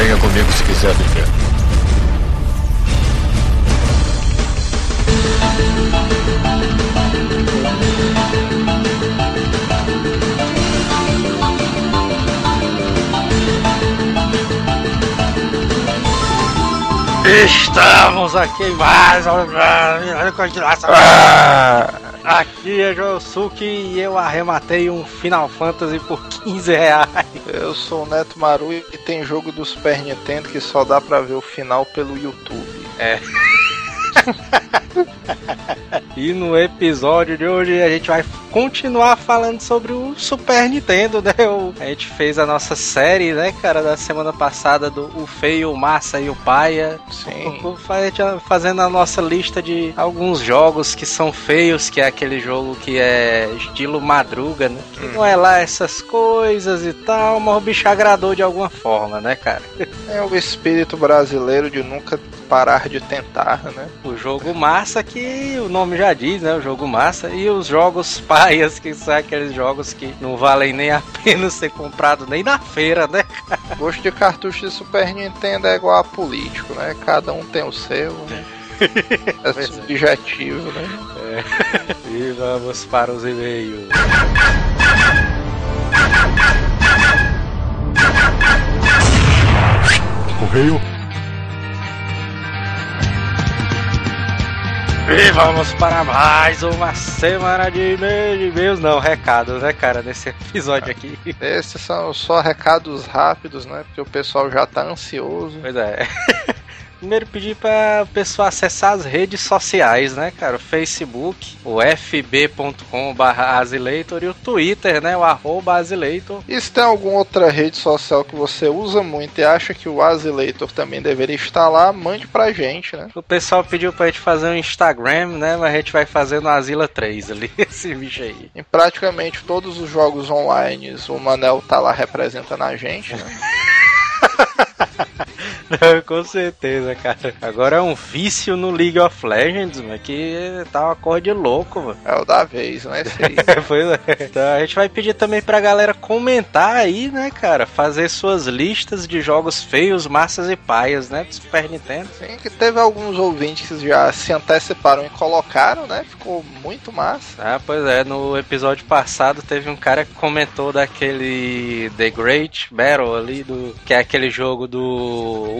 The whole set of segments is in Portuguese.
Venha comigo se quiser viver. Estamos aqui mais uma continuação. Ah! Aqui é Josuke e eu arrematei um Final Fantasy por 15 reais. Eu sou o Neto Maru e tem jogo do Super Nintendo que só dá pra ver o final pelo YouTube. É. e no episódio de hoje a gente vai continuar falando sobre o Super Nintendo, né? O, a gente fez a nossa série, né, cara, da semana passada do O Feio, o Massa e o Paia. Sim. Fazendo a nossa lista de alguns jogos que são feios, que é aquele jogo que é estilo madruga, né? Que hum. não é lá essas coisas e tal, mas o bicho agradou de alguma forma, né, cara? É o espírito brasileiro de nunca parar de tentar, né? O jogo massa que o nome já diz, né? O jogo massa. E os jogos paias, que são aqueles jogos que não valem nem a pena ser comprado nem na feira, né? Gosto de cartucho de Super Nintendo é igual a político, né? Cada um tem o seu, né? É, é subjetivo, né? É. E vamos para os e-mails. Correio E vamos para mais uma semana de e-mails, não, recados, né, cara, nesse episódio aqui. Esses são só recados rápidos, né, porque o pessoal já tá ansioso. Pois é. Primeiro pedir para o pessoal acessar as redes sociais, né, cara? O Facebook, o fb.com.br Azileitor e o Twitter, né? O arroba Azileitor. E se tem alguma outra rede social que você usa muito e acha que o Azileitor também deveria estar lá, mande pra gente, né? O pessoal pediu pra gente fazer um Instagram, né? Mas a gente vai fazer no Asila 3 ali, esse bicho aí. Em praticamente todos os jogos online, o Manel tá lá representando a gente, né? Não, com certeza, cara. Agora é um vício no League of Legends, mano, que tá uma cor de louco, mano. É o da vez, né? pois é. Então a gente vai pedir também pra galera comentar aí, né, cara? Fazer suas listas de jogos feios, massas e paias, né? Do Super Nintendo. Sim, que teve alguns ouvintes que já se anteciparam e colocaram, né? Ficou muito massa. Ah, pois é. No episódio passado teve um cara que comentou daquele The Great Battle ali, do que é aquele jogo do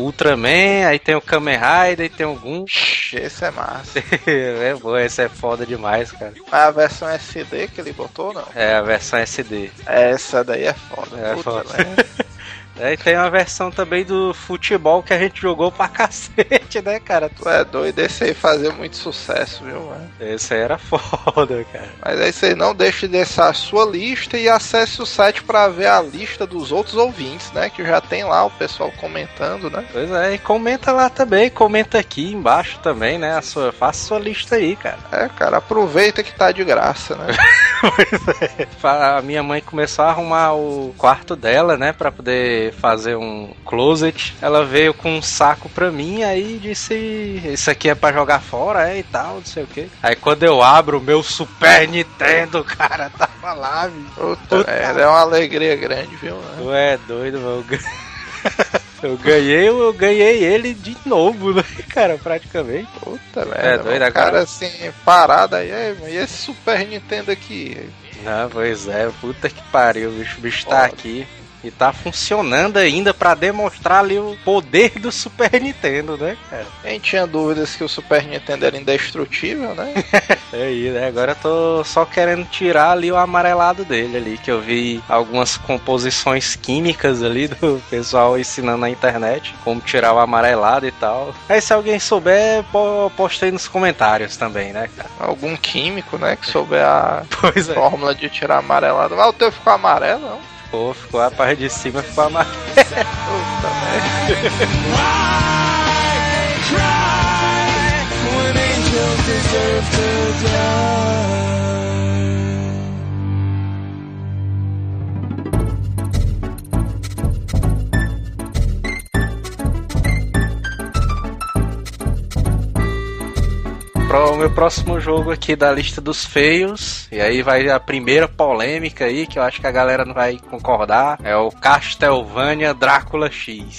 Ultraman, aí tem o Kamen Rider, e tem o Gun. Esse é massa. é bom, esse é foda demais, cara. A versão SD que ele botou, não? É, a versão SD. Essa daí é foda. É Puta, foda. Né? É, e tem uma versão também do futebol que a gente jogou pra cacete, né, cara? Tu é doido, esse aí fazia muito sucesso, viu, mano? Esse aí era foda, cara. Mas aí você não deixe de deixar a sua lista e acesse o site para ver a lista dos outros ouvintes, né? Que já tem lá o pessoal comentando, né? Pois é, e comenta lá também, comenta aqui embaixo também, né? A sua, faça a sua lista aí, cara. É, cara, aproveita que tá de graça, né? pois é. A minha mãe começou a arrumar o quarto dela, né? Pra poder fazer um closet, ela veio com um saco pra mim, aí disse: Isso aqui é pra jogar fora, é e tal, não sei o que. Aí quando eu abro o meu Super Nintendo, cara, tava lá, viu? Puta, Puta é uma alegria grande, viu? Tu é doido, mano. Eu ganhei, eu ganhei ele de novo, né, cara, praticamente. Puta merda. É doido, cara assim, parado aí, e esse Super Nintendo aqui? Não, pois é, puta que pariu, o bicho, o bicho tá aqui. E tá funcionando ainda para demonstrar ali o poder do Super Nintendo, né, cara? Quem tinha dúvidas que o Super Nintendo era indestrutível, né? é aí, né? Agora eu tô só querendo tirar ali o amarelado dele ali, que eu vi algumas composições químicas ali do pessoal ensinando na internet como tirar o amarelado e tal. Aí se alguém souber, postei nos comentários também, né, cara? Algum químico, né, que souber a é. fórmula de tirar amarelado. Mas o teu ficou amarelo, não? Ficou, ficou a parte de cima ficou amarelo. Puta pro, meu próximo jogo aqui da lista dos feios, e aí vai a primeira polêmica aí, que eu acho que a galera não vai concordar, é o Castlevania Drácula X.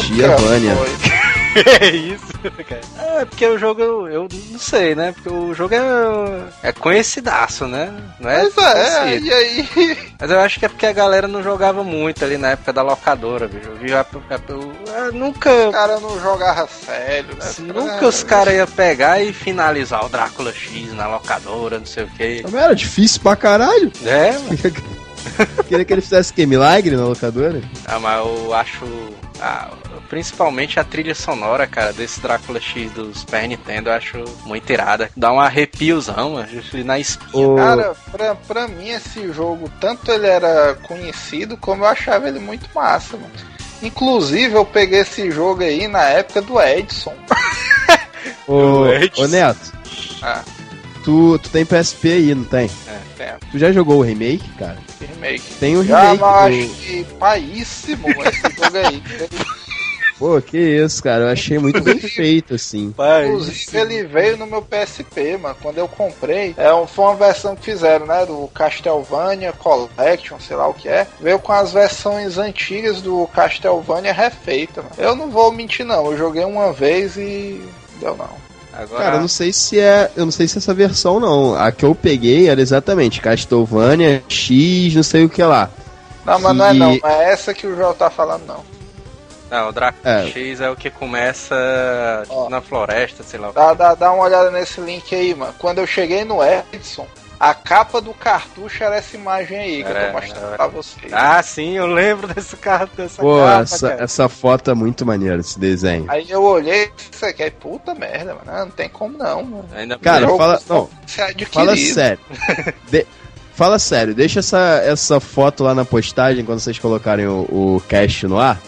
Tia Vânia. é isso. É porque o jogo, eu não sei, né? Porque o jogo é, é conhecidaço, né? Não é? Pois é, e aí? Mas eu acho que é porque a galera não jogava muito ali na época da locadora, bicho. Eu, vi, eu, eu, eu nunca. Os caras não jogavam sério, né? Nunca os caras iam pegar e finalizar o Drácula X na locadora, não sei o quê. Mas era difícil pra caralho. É, mano. Queria que ele fizesse que milagre na locadora? Ah, mas eu acho. Ah, principalmente a trilha sonora, cara, desse Drácula X do Super Nintendo, eu acho muito irada. Dá um arrepiozão, mano, na espinha. Ô, Cara, pra, pra mim esse jogo, tanto ele era conhecido, como eu achava ele muito massa, mano. Inclusive, eu peguei esse jogo aí na época do Edson. ô, Edson. ô, Neto, Ah, tu, tu tem PSP aí, não tem? é, tem Tu já jogou o remake, cara? remake. Tem o Já, remake. mas do- acho que paíssimo esse jogo aí. Pô, que isso, cara. Eu achei muito bem feito, assim. Inclusive, ele veio no meu PSP, mano. Quando eu comprei, é, um- foi uma versão que fizeram, né? Do Castlevania Collection, sei lá o que é. Veio com as versões antigas do Castlevania refeita, mano. Eu não vou mentir, não. Eu joguei uma vez e. Deu não. Agora, Cara, eu não sei se é. Eu não sei se é essa versão, não. A que eu peguei era exatamente Castlevania X, não sei o que lá. Não, mas não é E- não. Não é essa que o João tá falando, não. não, o Drácula É. X é o que começa tipo, Ó. na floresta, sei lá. o Dá, dá, dá uma olhada nesse link aí, mano. Quando eu cheguei no Edson, a capa do cartucho era essa imagem aí que eu Era, tô mostrando era. pra vocês. Ah, sim, eu lembro desse carro, dessa Pô, capa, essa, cara. essa foto é muito maneira, esse desenho. Aí eu olhei isso aqui, aí, puta merda, mano. Não tem como não, mano. Ainda Cara, fala. Não, fala sério. De- fala sério, deixa essa, essa foto lá na postagem quando vocês colocarem o, o cast no ar.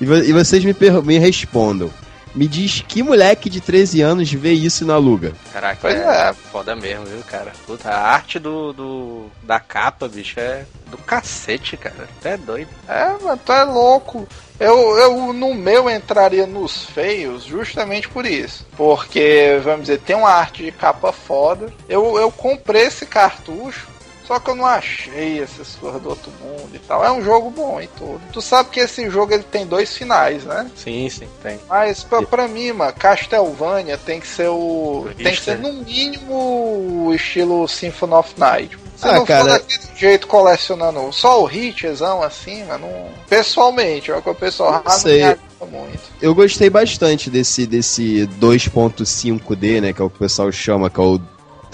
E, e vocês me, me respondam. Me diz que moleque de 13 anos vê isso não aluga. Caraca, Pois é, é. foda mesmo, viu, cara? Puta, a arte do, do da capa, bicho, é do cacete, cara. Até doido. É, mano, tu é louco. Eu, eu, no meu, entraria nos feios justamente por isso. Porque, vamos dizer, tem uma arte de capa foda. Eu, eu comprei esse cartucho, só que eu não achei essas coisas do outro mundo e tal. É um jogo bom e tudo. Tu sabe que esse jogo ele tem dois finais, né? Sim, sim, tem. Mas pra, pra mim, mano, Castlevania tem que ser o. Tem que ser no mínimo o estilo Symphony of Night. Se Ah, não cara- for daquele jeito colecionando só o hitzão assim, mano, não... pessoalmente, é o que o pessoal sei. muito. Eu gostei bastante desse, desse 2.5D, né? Que é o que o pessoal chama, que é o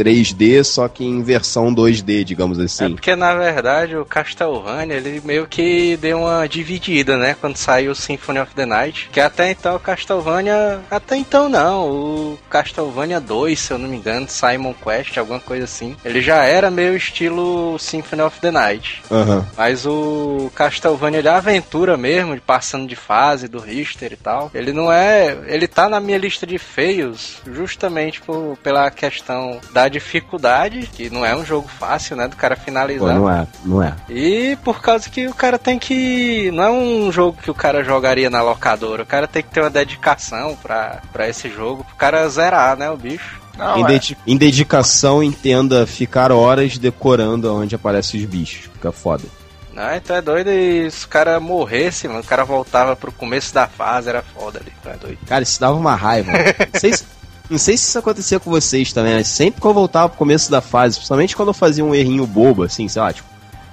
3D, só que em versão 2D, digamos É assim. porque, na verdade, o Castlevania, ele meio que deu uma dividida, né? Quando saiu o Symphony of the Night. Que até então o Castlevania... Até então não. O Castlevania 2, se eu não me engano, Simon Quest, alguma coisa assim. Ele já era meio estilo Symphony of the Night. Aham. Mas o Castlevania de aventura mesmo, de passando de fase do Richter e tal, ele não é. Ele tá na minha lista de feios justamente por, pela questão da dificuldade, que não é um jogo fácil, né? Do cara Pô, finalizar. não é, não é. E por causa que o cara tem que. Não é um jogo que o cara jogaria na locadora. O cara tem que ter uma dedicação pra, pra esse jogo, pro cara zerar, né? O bicho. Não, em, é. em dedicação, entenda ficar horas decorando onde aparecem os bichos. Fica foda. Não, então é doido e se o cara morresse, mano, o cara voltava pro começo da fase, era foda ali, então é doido. Cara, isso dava uma raiva. não, sei se, não sei se isso acontecia com vocês também, mas sempre que eu voltava pro começo da fase, principalmente quando eu fazia um errinho bobo, assim, sei lá, tipo,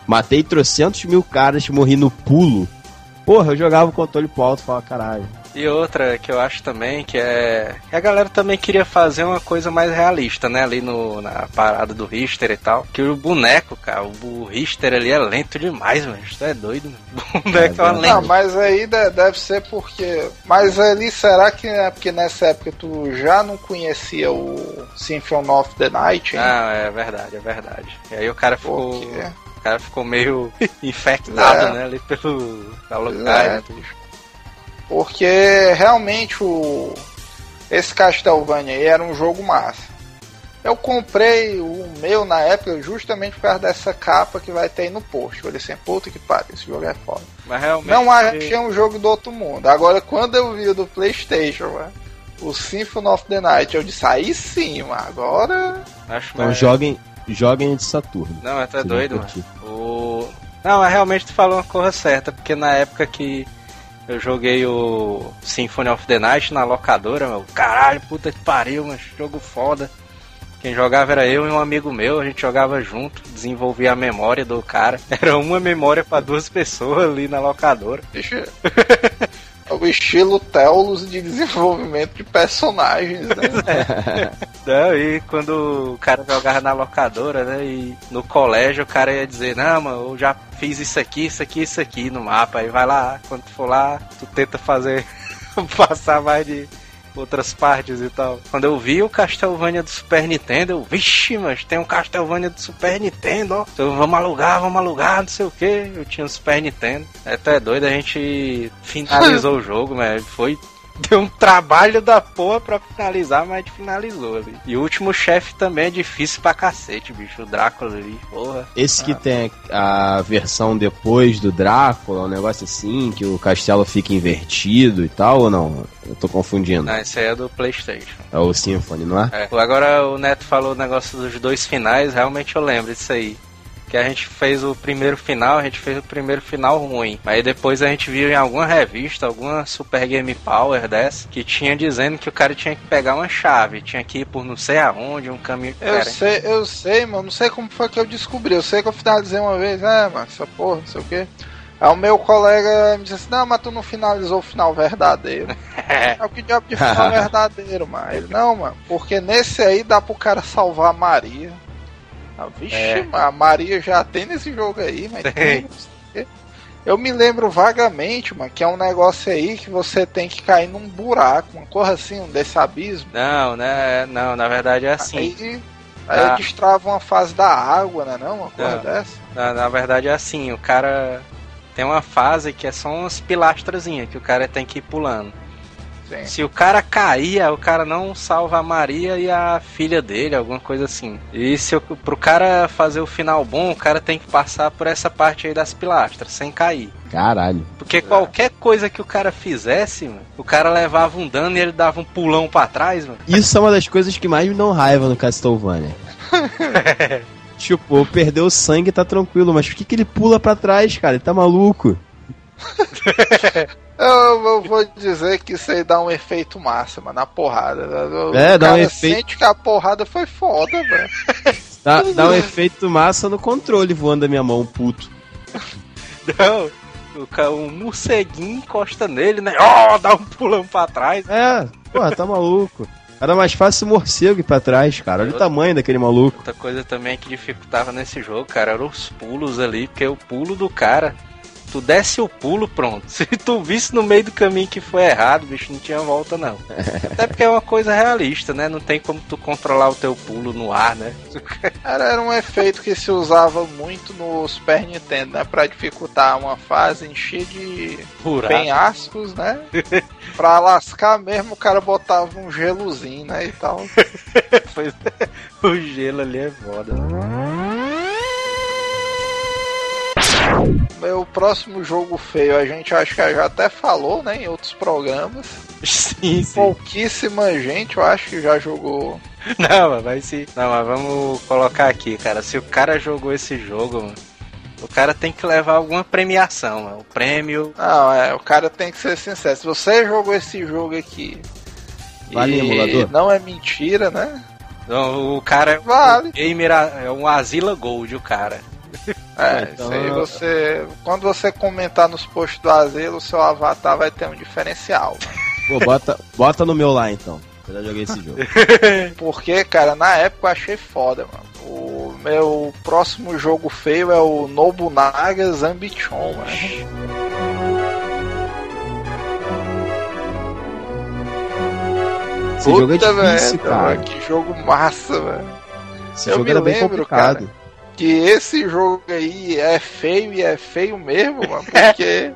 matei trocentos mil caras, morri no pulo. Porra, eu jogava o controle pro alto e falava, caralho. E outra que eu acho também que é. que A galera também queria fazer uma coisa mais realista, né? Ali no, na parada do Richter e tal. Que o boneco, cara, o, Richter ali é lento demais, mano. Isso é doido, mano. O boneco é, uma verdade. Não, mas aí de- deve ser porque. Mas ali será que é porque nessa época tu já não conhecia o Symphony of the Night? hein? Ah, é verdade, é verdade. E aí o cara ficou. O cara ficou meio infectado, É. né? Ali pelo. pelo é. bicho? Porque realmente o esse Castlevania aí era um jogo massa. Eu comprei o meu na época justamente por causa dessa capa que vai ter aí no post. Eu falei assim, puta que pariu, esse jogo é foda. Mas realmente. Não achei um jogo do outro mundo. Agora, quando eu vi o do Playstation, mano, o Symphony of the Night, eu disse, aí sim, mano, agora... Acho Então mais- joguem, joguem de Saturno. Não, mas tu é vão doido, mano. O... Não, mas realmente tu falou uma coisa certa, porque na época que Eu joguei o Symphony of the Night na locadora, meu. Caralho, puta que pariu, mas jogo foda. Quem jogava era eu e um amigo meu, a gente jogava junto, desenvolvia a memória do cara. Era uma memória para duas pessoas ali na locadora. Deixa... É o estilo Telos de desenvolvimento de personagens, né? Não, e quando o cara jogava na locadora, né? E no colégio o cara ia dizer, não, mano, eu já fiz isso aqui, isso aqui, isso aqui no mapa. Aí vai lá, quando tu for lá, tu tenta fazer passar mais de outras partes e tal. Quando eu vi o Castlevania do Super Nintendo, eu, vixe, mas tem um Castlevania do Super Nintendo, ó. Então, vamos alugar, vamos alugar, não sei o que. Eu tinha um Super Nintendo. É até doido, a gente finalizou o jogo, mas foi Deu um trabalho da porra pra finalizar, mas finalizou ali. E o último chefe também é difícil pra cacete, bicho. O Drácula ali, porra. Esse que ah. tem a versão depois do Drácula, um negócio assim, que o castelo fica invertido e tal, ou não? Eu tô confundindo. Não, esse aí é do Playstation. É o Symphony, não é? é. Agora o Neto falou o negócio dos dois finais, realmente eu lembro disso aí que a gente fez o primeiro final, a gente fez o primeiro final ruim. Aí depois a gente viu em alguma revista, alguma Super Game Power dessa, que tinha dizendo que o cara tinha que pegar uma chave, tinha que ir por não sei aonde, um caminho. Eu sei, eu sei, mano, não sei como foi que eu descobri. Eu sei que eu finalizei uma vez, é, mano, essa porra, não sei o quê. Aí o meu colega me disse assim, não, mas tu não finalizou o final verdadeiro. é o que diabo de final verdadeiro, mano? Ele, não, mano, porque nesse aí dá pro cara salvar a Maria. Ah, vixe, é. a Maria já tem nesse jogo aí, mas tem. Eu me lembro vagamente, mano, que é um negócio aí que você tem que cair num buraco, uma coisa assim, um desse abismo. Não, né? Não, na verdade é assim. Aí, aí ah. destrava uma fase da água, né? Não, uma coisa não, dessa. Na, na verdade é assim, o cara tem uma fase que é só umas pilastrazinhas que o cara tem que ir pulando. Sim. Se o cara cair, o cara não salva a Maria e a filha dele, alguma coisa assim. E se pro cara fazer o final bom, o cara tem que passar por essa parte aí das pilastras, sem cair. Caralho. Porque qualquer coisa que o cara fizesse, mano, o cara levava um dano e ele dava um pulão para trás, mano. Isso é uma das coisas que mais me dão raiva no Castlevania. tipo, perdeu o sangue tá tranquilo, mas por que, que ele pula para trás, cara? Ele tá maluco. Eu, eu, vou dizer que isso aí dá um efeito massa, mano, na porrada. O é, dá um efeito. sente que a porrada foi foda, velho. Dá, dá um efeito massa no controle voando da minha mão, puto. Não, o, um morceguinho encosta nele, né? Ó, oh, dá um pulão pra trás. É, porra, tá maluco. Era mais fácil o morcego ir pra trás, cara. Olha o tamanho daquele maluco. Outra coisa também que dificultava nesse jogo, cara, eram os pulos ali, porque o pulo do cara Tu desce o pulo, pronto. Se tu visse no meio do caminho que foi errado, bicho, não tinha volta, não. Até porque é uma coisa realista, né? Não tem como tu controlar o teu pulo no ar, né? Era, era um efeito que se usava muito no Super Nintendo, né? Pra dificultar uma fase, encher de Buraco. penhascos, né? pra lascar mesmo, o cara botava um gelozinho, né? E tal. o gelo ali é foda. Meu próximo jogo feio, a gente acho que já até falou, né, em outros programas. Sim, sim. Pouquíssima gente, eu acho que já jogou. Não, mas vai sim. Não, mas vamos colocar aqui, cara. Se o cara jogou esse jogo, mano, o cara tem que levar alguma premiação, mano. O prêmio. Não, é, o cara tem que ser sincero. Se você jogou esse jogo aqui. Vale, emulador? Não é mentira, né? Não, o cara vale. gamer é um Asila Gold, o cara. É, então... isso aí você. Quando você comentar nos posts do Asilo, o seu avatar vai ter um diferencial. Pô, bota, bota no meu lá então. Eu já joguei esse jogo. Porque, cara, na época eu achei foda, mano. O meu próximo jogo feio é o Nobunaga Zambichon, mano. Esse Puta jogo é difícil, cara. Que jogo massa, velho. Esse eu jogo era bem complicado. Cara, que esse jogo aí é feio e é feio mesmo, mano, porque.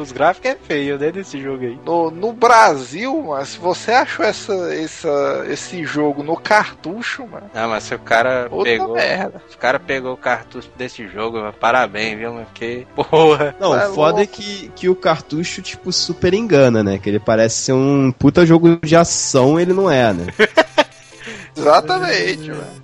Os gráficos é feio, né, desse jogo aí. No, no Brasil, mano, se você achou essa, essa, esse jogo no cartucho, mano. Não, mas se o cara Outra pegou. Merda. Se o cara pegou o cartucho desse jogo, mano, parabéns, viu, mano? Porque. Porra. Não, é o foda é que, que o cartucho, tipo, super engana, né? Que ele parece ser um puta jogo de ação, ele não é, né? Exatamente, mano.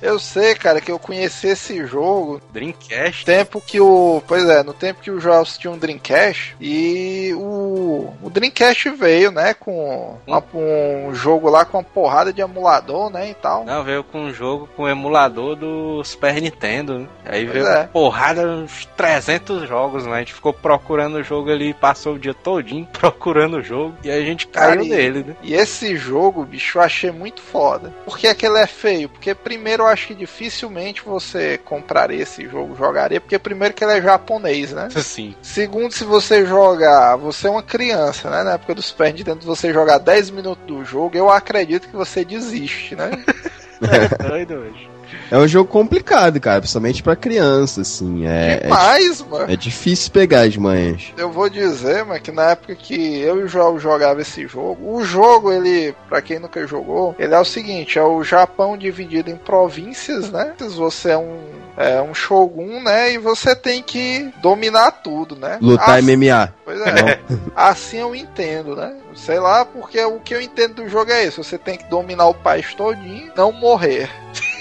Eu sei, cara, que eu conheci esse jogo Dreamcast. tempo que o. Pois é, no tempo que o Joelson tinha um Dreamcast e o. O Dreamcast veio, né? Com uma- um jogo lá com uma porrada de emulador, né? E tal. Não, veio com um jogo com emulador do Super Nintendo. né? Aí Pois veio é. uma porrada, uns 300 jogos, né? A gente ficou procurando o jogo ali, passou o dia todinho procurando o jogo. E aí a gente Cara, caiu e- nele, né? E esse jogo, bicho, eu achei muito foda. Por que é que ele é feio? Porque primeiro eu acho que dificilmente você compraria esse jogo, jogaria, porque primeiro que ele é japonês, né? Assim. Segundo, se você jogar, você é uma criança, né? Na época do Super Nintendo, você jogar 10 minutos do jogo, eu acredito que você desiste, né? É doido hoje. É um jogo complicado, cara, principalmente pra criança, assim. É, é, Demais, mano. é difícil pegar as manhas. Eu vou dizer, mas que na época que eu e o João jogava esse jogo, o jogo, ele, pra quem nunca jogou, ele é o seguinte, é o Japão dividido em províncias, né? Você é um, é um shogun, né? E você tem que dominar tudo, né? Lutar assim, MMA. Pois é, assim eu entendo, né? Sei lá, porque o que eu entendo do jogo é isso, você tem que dominar o país todinho, não morrer.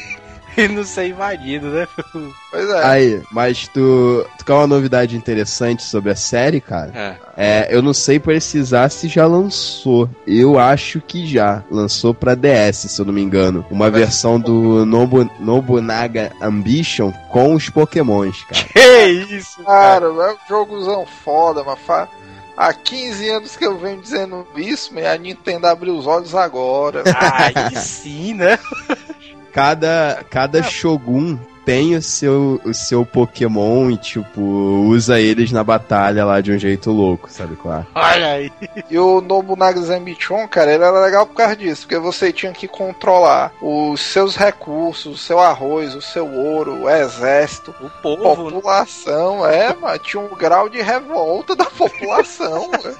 E não ser invadido, né? Pois é. Aí, mas tu, tu quer uma novidade interessante sobre a série, cara? É. É, eu não sei precisar se já lançou. Eu acho que já. Lançou pra DS, se eu não me engano. Uma Mas- versão do Nobu, Nobunaga Ambition com os Pokémons, cara. Que isso, cara. Cara, é um jogozão foda, mas fa... há 15 anos que eu venho dizendo isso, mas a Nintendo abriu os olhos agora. Aí sim, né? Cada, cada Shogun tem o seu, o seu Pokémon e, tipo, usa eles na batalha lá de um jeito louco, sabe qual é? Olha aí. E o Nobunaga Zambichon, cara, ele era legal por causa disso, porque você tinha que controlar os seus recursos, o seu arroz, o seu ouro, o exército, O povo, né? população, é, mano, tinha um grau de revolta da população, né?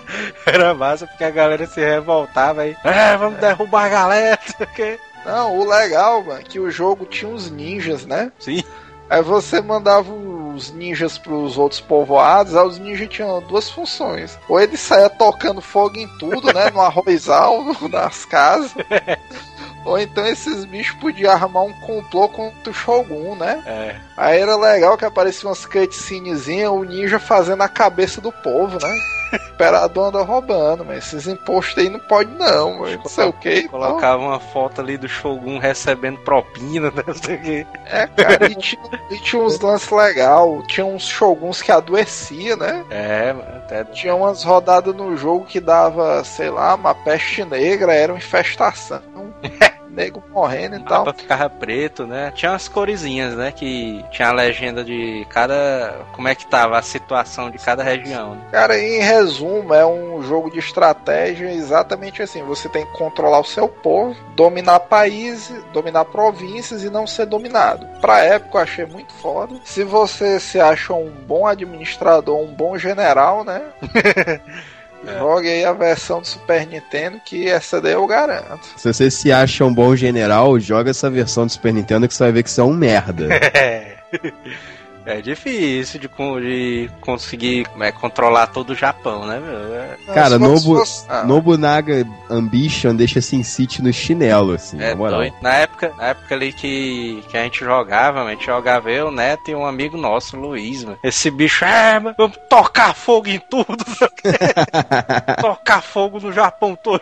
Era massa porque a galera se revoltava aí. É, vamos derrubar a galera. quê. Não, o legal, mano, é que o jogo tinha uns ninjas, né? Sim. Aí você mandava os ninjas pros outros povoados, aí os ninjas tinham duas funções. Ou ele saía tocando fogo em tudo, né? No arrozal, nas casas. Ou então esses bichos podiam armar um complô contra o Shogun, né? É. Aí era legal que aparecia umas cutscenezinhas, o ninja fazendo a cabeça do povo, né? Imperador anda roubando, mas esses impostos aí não pode não, mano. Não sei o que. Colocava uma foto ali do Shogun recebendo propina, né? Não sei o quê. É, cara, e tinha, e tinha uns lances legais, tinha uns Shoguns que adoecia, né? É, até Tinha umas rodadas no jogo que dava, sei lá, uma peste negra, era uma infestação. Nego morrendo e o tal. mapa ficava preto, né? Tinha umas coresinhas, né? Que tinha a legenda de cada. Como é que tava a situação de cada região. Né? Cara, em resumo, é um jogo de estratégia exatamente assim. Você tem que controlar o seu povo, dominar países, dominar províncias e não ser dominado. Pra época eu achei muito foda. Se você se acha um bom administrador, um bom general, né? Jogue aí a versão do Super Nintendo, que essa daí eu garanto. Se você se acha um bom general, joga essa versão do Super Nintendo que você vai ver que você é um merda. É. É difícil de, de conseguir é, controlar todo o Japão, né, meu? É, Cara, fosse- Nobu- fosse- ah, Nobunaga Ambition deixa Sin City no chinelo, assim, é na moral. doido. Na época, na época ali que, que a gente jogava, a gente jogava eu, o Neto e um amigo nosso, o Luiz, mano. Esse bicho, é, mano, vamos tocar fogo em tudo, tocar fogo no Japão todo.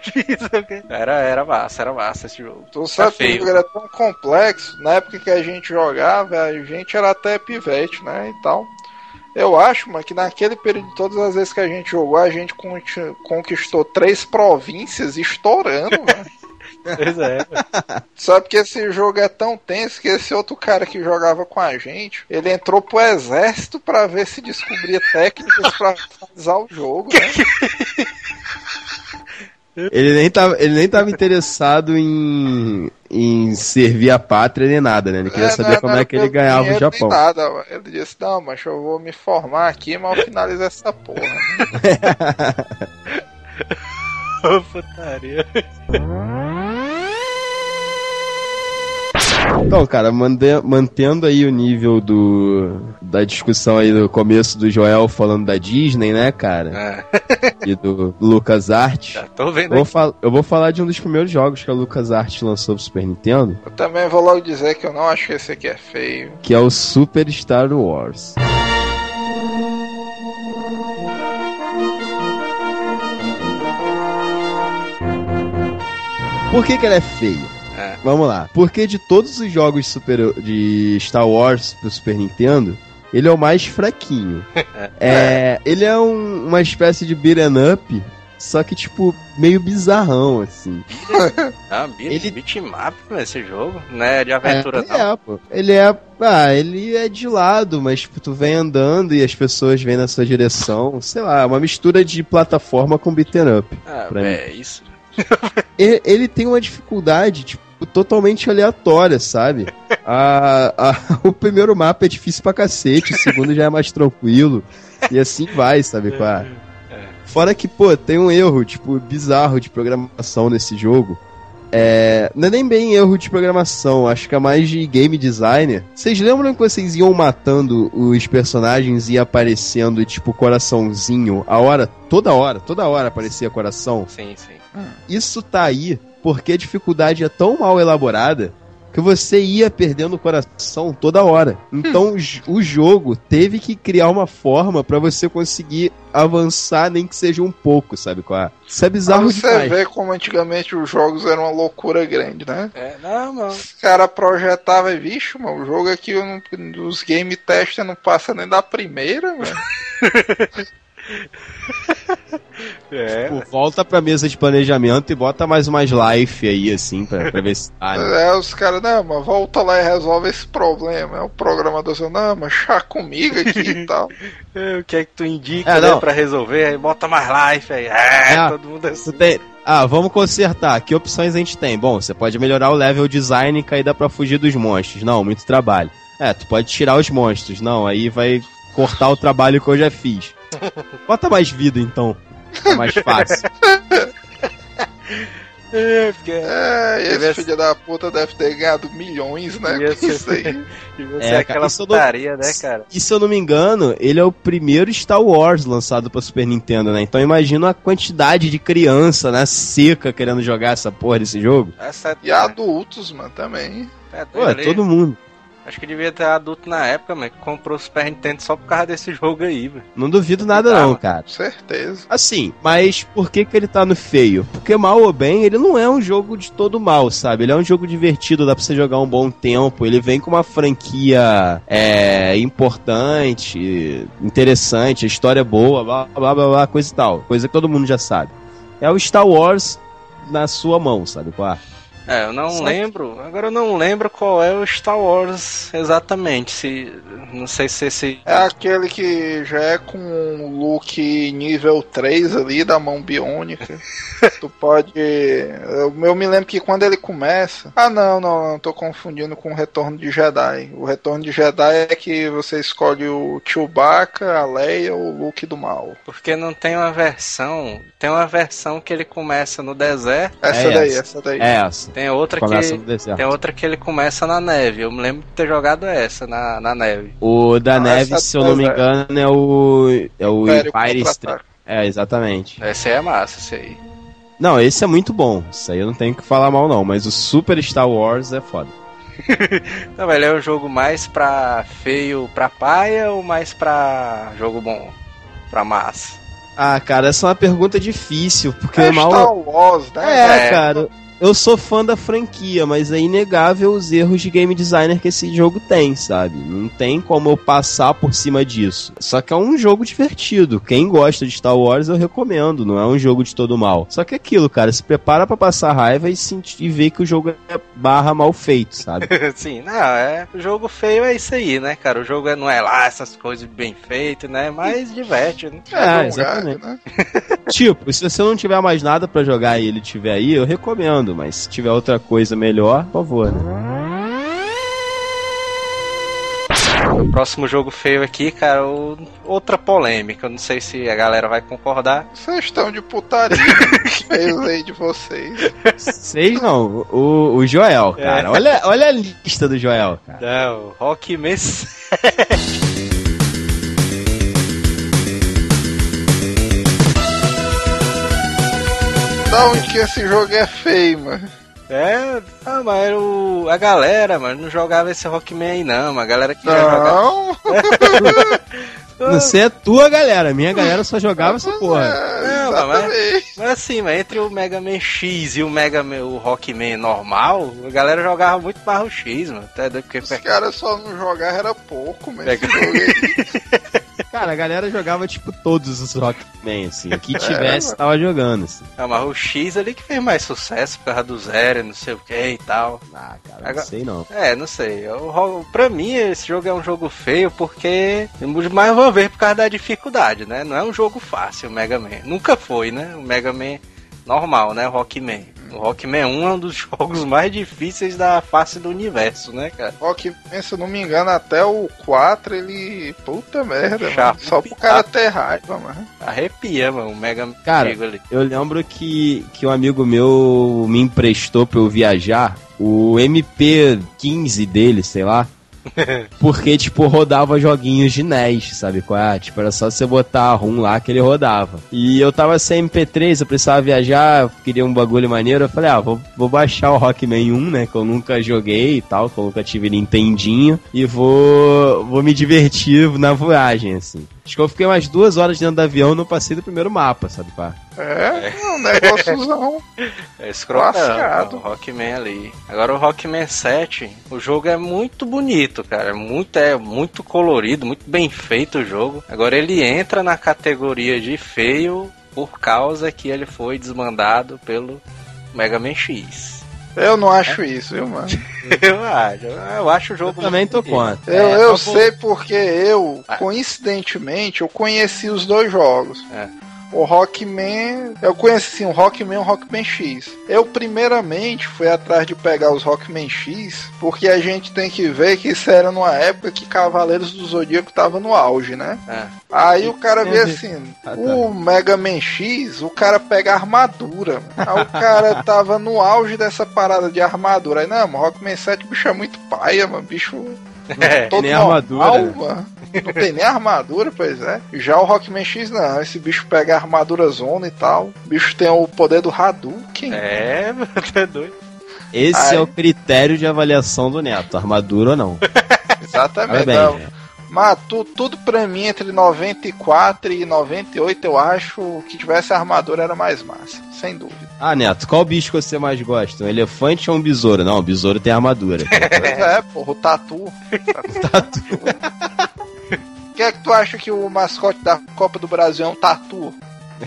Era, era massa, era massa esse jogo. Tu sabe que o feio. jogo era tão complexo, na época que a gente jogava, a gente era até pivete, né, e tal. Eu acho, mano, que naquele período, todas as vezes que a gente jogou, a gente conquistou três províncias estourando, mano. Pois é, mano. Sabe que esse jogo é tão tenso que esse outro cara que jogava com a gente, ele entrou pro exército pra ver se descobria técnicas pra finalizar o jogo, né? Ele nem tava, ele nem tava interessado em, em servir a pátria nem nada, né? Ele queria É, saber não, como não é que ele ganhava o nem Japão. Nada, ele disse, não, mas eu vou me formar aqui, mas eu finalizo essa porra. Ô, putaria. Então, cara, mantendo aí o nível do da discussão aí do começo do Joel falando da Disney, né, cara? É, E do Lucas Art. já tô vendo Eu vou, eu vou falar de um dos primeiros jogos que a Lucas Art lançou pro Super Nintendo, Eu também vou logo dizer que eu não acho que esse aqui é feio. que é o Super Star Wars. Por que, que ela é feia? É. Vamos lá. Porque de todos os jogos super, de Star Wars pro Super Nintendo, ele é o mais fraquinho. é, ele é um- uma espécie de beat'em up, só que, tipo, meio bizarrão, assim. Ah, beat, Ele- beatmap esse jogo, né? De aventura é, ele não. é, pô. Ele é. Ah, ele é de lado, mas tipo, tu vem andando e as pessoas vêm na sua direção. Sei lá, é uma mistura de plataforma com beat'em up. Ah, é isso. E- ele tem uma dificuldade, tipo, totalmente aleatória, sabe? A, a- o primeiro mapa é difícil pra cacete, o segundo já é mais tranquilo. E assim vai, sabe? Qual é? Fora que, pô, tem um erro, tipo, bizarro de programação nesse jogo. É, não é nem bem erro de programação, acho que é mais de game designer. Vocês lembram que vocês iam matando os personagens e aparecendo, tipo, coraçãozinho a hora, toda hora, toda hora aparecia coração? Sim, sim. Isso tá aí porque a dificuldade é tão mal elaborada que você ia perdendo o coração toda hora. Então j- o jogo teve que criar uma forma pra você conseguir avançar, nem que seja um pouco, sabe qual é? Isso é bizarro você demais. ver como antigamente os jogos eram uma loucura grande, né? É, não, não. Os caras projetavam e, vixe, mano, o jogo aqui eu não- dos game testers não passa nem da primeira, velho. É. Tipo, volta pra mesa de planejamento e bota mais umas life aí, assim, pra, pra ver se tá, né? É, os caras, não, mas volta lá e resolve esse problema. É o programador dizendo, não, mas chá comigo aqui e tal. É, O que é que tu indica, É, né, pra resolver? Aí bota mais life aí. É, É. todo mundo Você assim. tem- Ah, vamos consertar. Que opções a gente tem? Bom, você pode melhorar o level design que aí dá pra fugir dos monstros. Não, muito trabalho. É, tu pode tirar os monstros. Não, aí vai cortar o trabalho que eu já fiz. Bota mais vida então. É mais fácil. É, porque É, e esse ser- filho da puta deve ter ganhado milhões, né? Devia isso aí. devia É, aquela isso eu não- putaria, né, cara? E se eu não me engano, ele é o primeiro Star Wars lançado pra Super Nintendo, né? Então imagina a quantidade de criança, né, seca querendo jogar essa porra desse jogo. Essa E adultos, mano, também. é, Pô, é ali. todo mundo. Acho que devia ter adulto na época, mas que comprou o Super Nintendo só por causa desse jogo aí, velho. Não duvido nada não, cara. Com certeza. Assim, mas por que que ele tá no feio? Porque mal ou bem, ele não é um jogo de todo mal, sabe? Ele é um jogo divertido, dá pra você jogar um bom tempo. Ele vem com uma franquia é, importante, interessante, a história é boa, blá blá blá blá, coisa e tal. Coisa que todo mundo já sabe. É o Star Wars na sua mão, sabe? Qual é? Eu não Só que- lembro. Agora eu não lembro qual é o Star Wars exatamente. Se. Não sei se esse. É aquele que já é com um look nível 3 ali da mão biônica. tu pode. Eu, eu me lembro que quando ele começa. Ah, não, não, não, tô confundindo com o Retorno de Jedi. O Retorno de Jedi é que você escolhe o Chewbacca, a Leia ou o Luke do mal. Porque não tem uma versão. Tem uma versão que ele começa no deserto. Essa É daí, essa. essa daí. É essa. Tem outra Começa que. Tem outra que ele começa na neve. Eu me lembro de ter jogado essa na, na neve. O da Não, neve, se eu não me é- engano, é o. É o Império Empire. Strike. É, exatamente. Esse aí é massa, esse aí. Não, esse é muito bom. Isso aí eu não tenho que falar mal, não. Mas o Super Star Wars é foda. Não, ele é um jogo mais pra feio pra paia ou mais pra jogo bom? Pra massa? Ah, cara, essa é uma pergunta difícil, porque É mal. Star Wars, né? É, É. cara. Eu sou fã da franquia, mas é inegável os erros de game designer que esse jogo tem, sabe? Não tem como eu passar por cima disso. Só que é um jogo divertido. Quem gosta de Star Wars eu recomendo, não é um jogo de todo mal. Só que é aquilo, cara, se prepara pra passar raiva e, sentir, e ver que o jogo é barra mal feito, sabe? Sim, não, é. O jogo feio é isso aí, né, cara? O jogo é- não é lá essas coisas bem feitas, né? Mas diverte, né? É, Dom exatamente. Né? tipo, se você não tiver mais nada pra jogar e ele tiver aí, eu recomendo. Mas se tiver outra coisa melhor, por favor, né? próximo jogo feio aqui, cara, o- outra polêmica. Eu não sei se a galera vai concordar. Vocês estão de putaria. Feios aí de vocês. Vocês não, o, o Joel, cara. Olha, olha a lista do Joel, cara. Não, Rockman Da onde que esse jogo é feio, mano? É, ah, mas era o, a galera, mano, não jogava esse Rockman aí não, a galera que já jogava. Não, Não sei a tua galera, minha galera só jogava essa porra. é, Não, mas-. Mas assim, mas entre o Mega Man X e o Mega Man, o Rockman normal, a galera jogava muito mais o X, mano. Até doido porque Os caras só não jogavam era pouco, mas Pega-. Cara, a galera jogava tipo todos os Rockman, assim. O que É, tivesse mano. tava jogando, assim. Ah, mas o X ali que fez mais sucesso por causa do zero, não sei o que e tal. Ah, cara, Agora- não sei não. É, não sei. Ro- pra mim, esse jogo é um jogo feio porque, mais uma vez, por causa da dificuldade, né? Não é um jogo fácil o Mega Man. Nunca foi, né? O Mega Man normal, né? O Rockman. O Rockman 1 é um dos jogos mais difíceis da face do universo, né, cara? Rock, se eu não me engano, até o 4 ele. Puta merda, mano. Só pro cara ter raiva, mano. Arrepia, mano, o Mega Cara. Eu lembro que, que um amigo meu me emprestou pra eu viajar o MP15 dele, sei lá. Porque, tipo, rodava joguinhos de NES, sabe qual é? Tipo, era só você botar a ROM lá que ele rodava. E eu tava sem MP3, eu precisava viajar, queria um bagulho maneiro. Eu falei, ah, vou, vou baixar o Rockman 1, né? Que eu nunca joguei e tal, que eu nunca tive Nintendinho. E vou, vou me divertir na viagem, assim. Acho que eu fiquei umas duas horas dentro do avião e não passei do primeiro mapa, sabe qual é? É, um negóciozão. É o Rockman ali. Agora o Rockman 7, o jogo é muito bonito, cara. É muito, é muito colorido, muito bem feito o jogo. Agora ele entra na categoria de feio por causa que ele foi desmandado pelo Mega Man X. Eu não acho isso, viu, mano? Eu acho, eu acho o jogo Eu também tô contra. Eu, É, eu vou- sei porque eu, coincidentemente, eu conheci os dois jogos. É. O Rockman, eu conheci sim, o Rockman e o Rockman X. Eu, primeiramente, fui atrás de pegar os Rockman X, porque a gente tem que ver que isso era numa época que Cavaleiros do Zodíaco tava no auge, né? É. Aí o cara vê assim, Ah, tá. o Mega Man X, o cara pega armadura. mano. Aí o cara tava no auge dessa parada de armadura. Aí, não, mano, Rockman 7, bicho é muito paia, mano. Bicho É. todo nem normal, armadura, né? mano. Não tem nem armadura, pois é. Já o Rockman X não. Esse bicho pega a armadura zona e tal. O bicho tem o poder do Hadouken. É, tá doido. Esse Ai. é o critério de avaliação do Neto, armadura ou não. Exatamente. Parabéns. Mas tu- tudo pra mim entre 94 e 98 eu acho que tivesse armadura era mais massa, sem dúvida. Ah, Neto, qual bicho que você mais gosta? Um elefante ou um besouro? Não, o besouro tem armadura. É, porra, o Tatu. Tatu. O que é que tu acha que o mascote da Copa do Brasil é um tatu?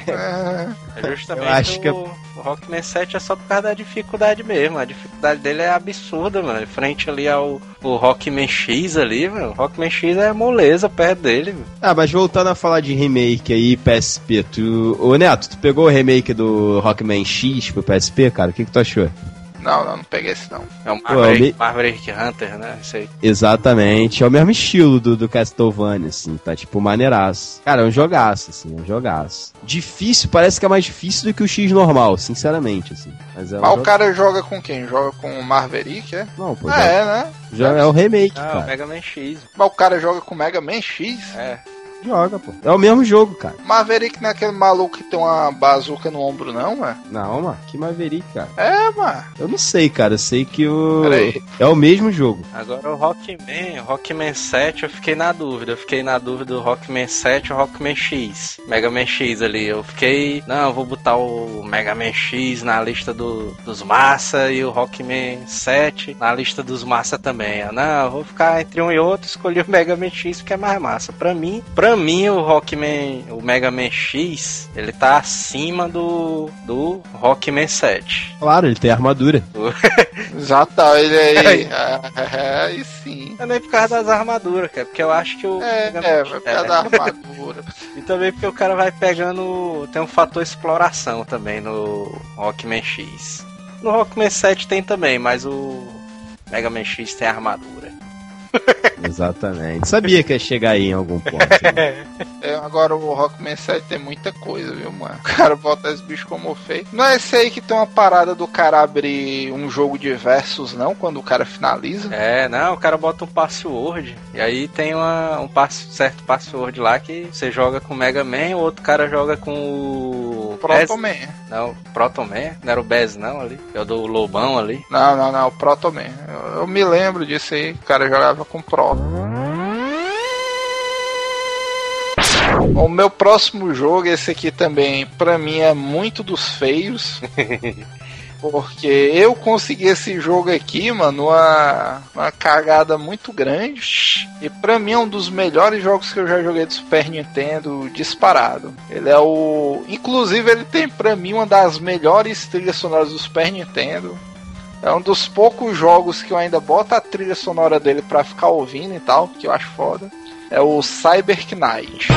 É, É justamente Eu acho o, que o Rockman 7 é só por causa da dificuldade mesmo. A dificuldade dele é absurda, mano. Frente ali ao o Rockman X ali, mano. O Rockman X é moleza perto dele, mano. Ah, mas voltando a falar de remake aí, PSP, tu... Ô, Neto, tu pegou o remake do Rockman X pro PSP, cara? O que, que tu achou? Não, não, não peguei esse não. É o Pô, Maverick, Hunter, né? Isso aí. Exatamente, é o mesmo estilo do, do Castlevania, assim, tá tipo maneiraço. Cara, é um jogaço, assim, é um jogaço. Difícil, parece que é mais difícil do que o X normal, sinceramente, assim. Mas é um Mas o cara joga com quem? Joga com o Maverick, é? Não, pô, Ah, é, né? já é o remake, Ah, o cara. Mega Man X. Mas o cara joga com o Mega Man X? É. Joga, pô. É o mesmo jogo, cara. Maverick não é aquele maluco que tem uma bazuca no ombro, não, mano? Não, mano, que Maverick, cara. É, mano. Eu não sei, cara. Eu sei que o. Peraí. É o mesmo jogo. Agora o Rockman, o Rockman 7, eu fiquei na dúvida. Eu fiquei na dúvida do Rockman 7 ou Rockman X. Mega Man X ali. Eu fiquei. Não, eu vou botar o Mega Man X na lista do, dos massa e o Rockman 7 na lista dos massa também. Eu, não, eu vou ficar entre um e outro, escolhi o Mega Man X porque é mais massa. Pra mim, pra mim o Rockman, o Mega Man X, ele tá acima do do Rockman 7. Claro, ele tem armadura. Exato, ele aí. É, aí sim. É nem por causa das armaduras, cara, porque eu acho que o É, Mega Man- é, vai pegar da armadura. E também porque o cara vai pegando. Tem um fator exploração também no Rockman X. No Rockman 7 tem também, mas o Mega Man X tem armadura. Exatamente. Sabia que ia chegar aí em algum ponto. né? É, agora o Rockman 7 tem muita coisa, viu, mano? O cara bota esse bicho como feio. Não é esse aí que tem uma parada do cara abrir um jogo de versus, não, quando o cara finaliza? É, não, o cara bota um password. E aí tem uma, um pass, certo password lá que você joga com o Mega Man, o outro cara joga com o. Proto Bez- Man. Não, Proton Man. Não era o Bez, não, ali. É o do Lobão ali. Não, não, não, o Proto Man. Eu, eu me lembro disso aí, o cara jogava com Proto. O meu próximo jogo, esse aqui também, pra mim é muito dos feios. Porque eu consegui esse jogo aqui, mano, uma, uma cagada muito grande. E pra mim é um dos melhores jogos que eu já joguei do Super Nintendo, disparado. Ele é o. Inclusive, ele tem pra mim uma das melhores trilhas sonoras do Super Nintendo. É um dos poucos jogos que eu ainda boto a trilha sonora dele pra ficar ouvindo e tal, que eu acho foda. É o Cyber Knight.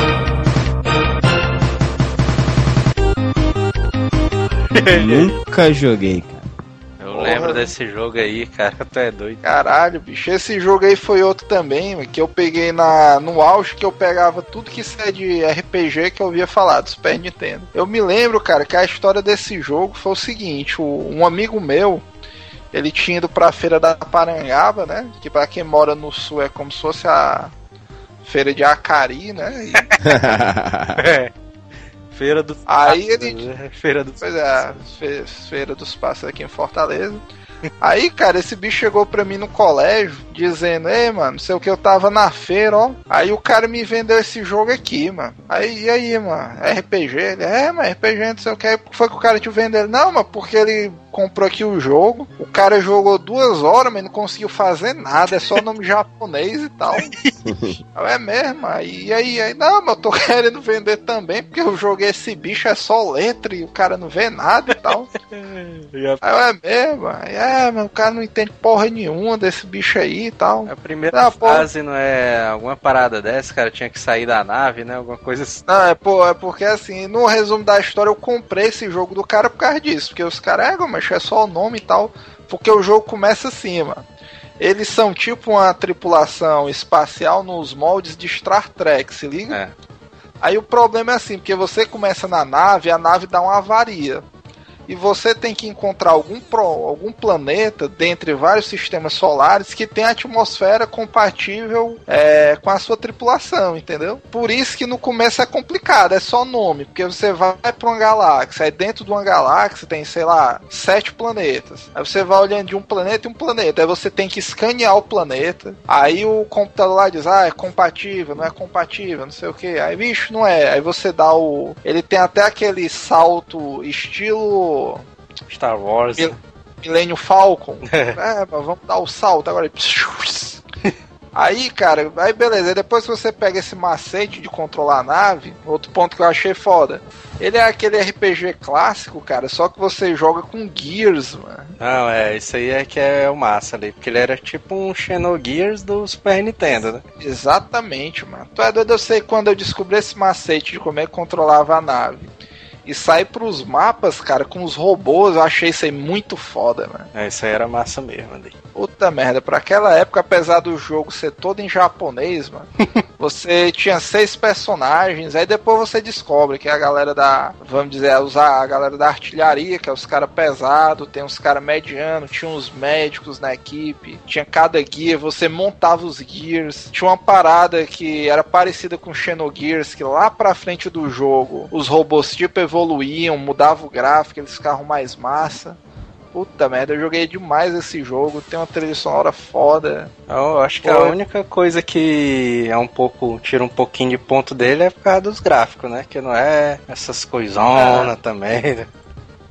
Nunca joguei, cara. Eu Porra. lembro desse jogo aí, cara. Tu é doido. Caralho, bicho. Esse jogo aí foi outro também, que eu peguei na, no auge que eu pegava tudo que isso é de RPG que eu ouvia falar do Super Nintendo. Eu me lembro, cara, que a história desse jogo foi o seguinte: um amigo meu. Ele tinha ido pra feira da Parangaba, né? Que pra quem mora no sul é como se fosse a feira de Acari, né? E- É. Feira dos Aí ele- né? Feira dos Pois é, fe- Feira dos Pássaros aqui em Fortaleza. Aí, cara, esse bicho chegou pra mim no colégio, dizendo, ei, mano, não sei o que, eu tava na feira, ó. Aí o cara me vendeu esse jogo aqui, mano. Aí, e aí, mano, RPG? Ele, é, mas RPG, não sei o que. Aí foi que o cara te vendeu. Ele, Não, mas porque ele comprou aqui o jogo, o cara jogou duas horas, mas não conseguiu fazer nada, é só nome japonês e tal. Eu, é mesmo? Aí, e aí, aí, não, mas eu tô querendo vender também, porque eu joguei esse bicho, é só letra e o cara não vê nada e tal. Aí eu, é mesmo? Aí, é, mas o cara não entende porra nenhuma desse bicho aí e tal. A primeira Ah, fase não é alguma parada dessa, cara tinha que sair da nave, né? Alguma coisa assim. Não, é, pô, é porque assim, no resumo da história, eu comprei esse jogo do cara por causa disso. Porque os caras, é, mas é só o nome e tal. Porque o jogo começa assim, mano. Eles são tipo uma tripulação espacial nos moldes de Star Trek, se liga? É. Aí o problema é assim, porque você começa na nave, a nave dá uma avaria. E você tem que encontrar algum, pro, algum planeta dentre vários sistemas solares que tem atmosfera compatível é, com a sua tripulação, entendeu? Por isso que no começo é complicado, é só nome, porque você vai para uma galáxia, aí dentro de uma galáxia tem, sei lá, sete planetas. Aí você vai olhando de um planeta e um planeta, aí você tem que escanear o planeta. Aí o computador lá diz, ah, é compatível, não é compatível, não sei o que. Aí, bicho, não é. Aí você dá o. Ele tem até aquele salto estilo Star Wars. Mil- Millennium Falcon. é, mas vamos dar o salto agora. Aí, cara, aí beleza. Depois que você pega esse macete de controlar a nave, outro ponto que eu achei foda. Ele é aquele RPG clássico, cara, só que você joga com Gears, mano. Não, é, isso aí é que é o massa ali, porque ele era tipo um Xenogears do Super Nintendo, né? Exatamente, mano. Tu é doido, eu sei quando eu descobri esse macete de como é que controlava a nave. E sair pros mapas, cara, com os robôs, eu achei isso aí muito foda, mano. É, isso aí era massa mesmo ali. Puta merda, pra aquela época, apesar do jogo ser todo em japonês, mano, você tinha seis personagens, aí depois você descobre que a galera da, vamos dizer, usar a galera da artilharia, que é os caras pesados, tem os caras medianos, tinha uns médicos na equipe, tinha cada guia, você montava os gears, tinha uma parada que era parecida com Xenogears, que lá pra frente do jogo, os robôs tipo evoluíam, mudava o gráfico, eles ficavam mais massa. Puta merda, eu joguei demais esse jogo, tem uma trilha sonora foda. Eu acho que Pô. a única coisa que é um pouco. tira um pouquinho de ponto dele é por causa dos gráficos, né? Que não é essas coisonas também. né?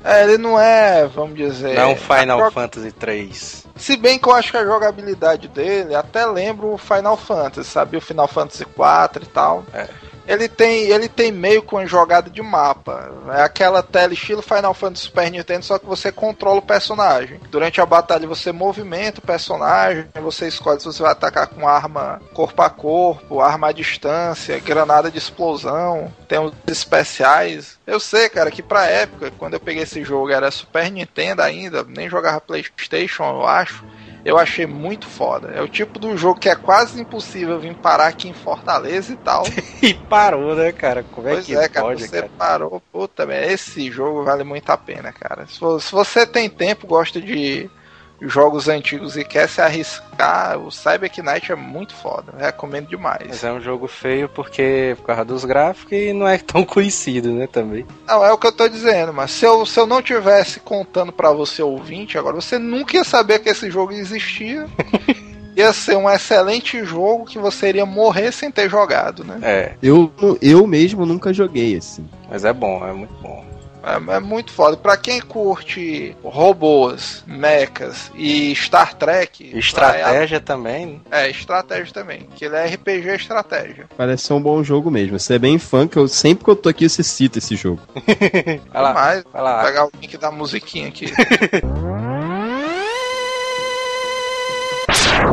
É, ele não é, vamos dizer. Não é um Final jo- Fantasy 3. Se bem que eu acho que a jogabilidade dele até lembra o Final Fantasy, sabe? O Final Fantasy 4 e tal. É. Ele tem, ele tem meio com uma jogada de mapa. É aquela tela estilo Final Fantasy Super Nintendo, só que você controla o personagem. Durante a batalha você movimenta o personagem, você escolhe se você vai atacar com arma corpo a corpo, arma à distância, granada de explosão, tem os especiais. Eu sei, cara, que pra época, quando eu peguei esse jogo era Super Nintendo ainda, nem jogava Playstation, eu acho. Eu achei muito foda. É o tipo do jogo que é quase impossível vir parar aqui em Fortaleza e tal. e parou, né, cara? Como é pois que é, cara, pode, você cara? parou. Puta, esse jogo vale muito a pena, cara. Se se você tem tempo, gosta de jogos antigos e quer se arriscar, o Cyber Knight é muito foda. Recomendo demais. Mas é um jogo feio porque por causa dos gráficos e não é tão conhecido, né, também. Não, é o que eu tô dizendo, mas se eu, se eu não tivesse contando pra você ouvinte agora, você nunca ia saber que esse jogo existia. ia ser um excelente jogo que você iria morrer sem ter jogado, né? É, Eu, eu mesmo nunca joguei assim. mas é bom, é muito bom. É, é muito foda. Pra quem curte robôs, mechas e Star Trek, Estratégia também. É, estratégia também. Que ele é RPG estratégia. Parece ser um bom jogo mesmo. Você é bem fã, que eu sempre que eu tô aqui você cita esse jogo. Vai lá, Mas, vai lá. vou pegar o link da musiquinha aqui.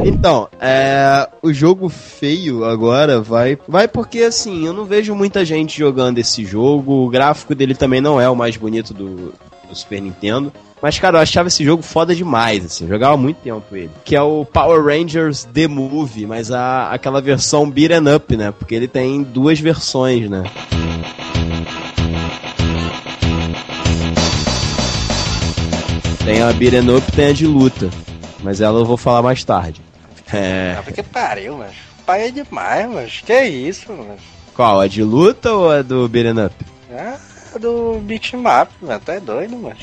Então, é, o jogo feio agora vai, vai porque assim, eu não vejo muita gente jogando esse jogo. O gráfico dele também não é o mais bonito do, do Super Nintendo. Mas, cara, eu achava esse jogo foda demais, assim, eu jogava muito tempo ele. Que é o Power Rangers The Movie, mas a, aquela versão beat'em up, né? Porque ele tem duas versões, né? Tem a beat'em up tem a de luta. Mas ela eu vou falar mais tarde. É. Ah, que pariu, mas pai é demais, mas que isso, mano. Qual? A de luta ou a do beat'em up? É do beatmap, mano. Tu é doido, mas.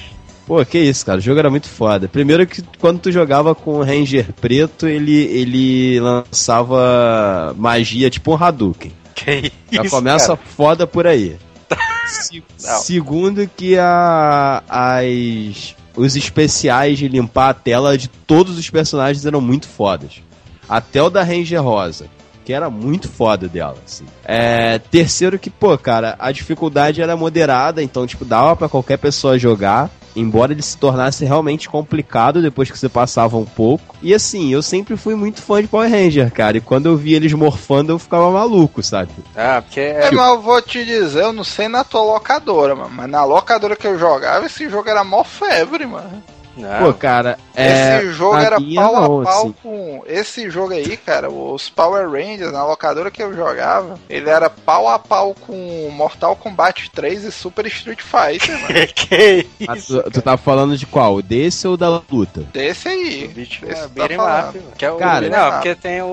Pô, que isso, cara. O jogo era muito foda. Primeiro que quando tu jogava com o Ranger preto, ele, ele lançava magia tipo um Hadouken. Que Já isso, começa cara? foda por aí. Se- segundo que a, as, os especiais de limpar a tela de todos os personagens eram muito fodas. Até o da Ranger Rosa, que era muito foda dela, assim. É, terceiro que, pô, cara, a dificuldade era moderada, então, tipo, dava pra qualquer pessoa jogar. Embora ele se tornasse realmente complicado depois que você passava um pouco. E assim, eu sempre fui muito fã de Power Ranger, cara. E quando eu vi eles morfando, eu ficava maluco, sabe? Ah, porque É, é. mas eu vou te dizer, eu não sei na tua locadora, mano. Mas na locadora que eu jogava, esse jogo era mó febre, mano. Não, Pô, cara, é. esse jogo a era pau não, a pau assim. com. Esse jogo aí, cara, os Power Rangers, na locadora que eu jogava, ele era pau a pau com Mortal Kombat 3 e Super Street Fighter, mano. que Ah, isso? tu, tu tá falando de qual? Desse ou da luta? Desse aí. É, tá up, que é o, Cara- não, porque tem o,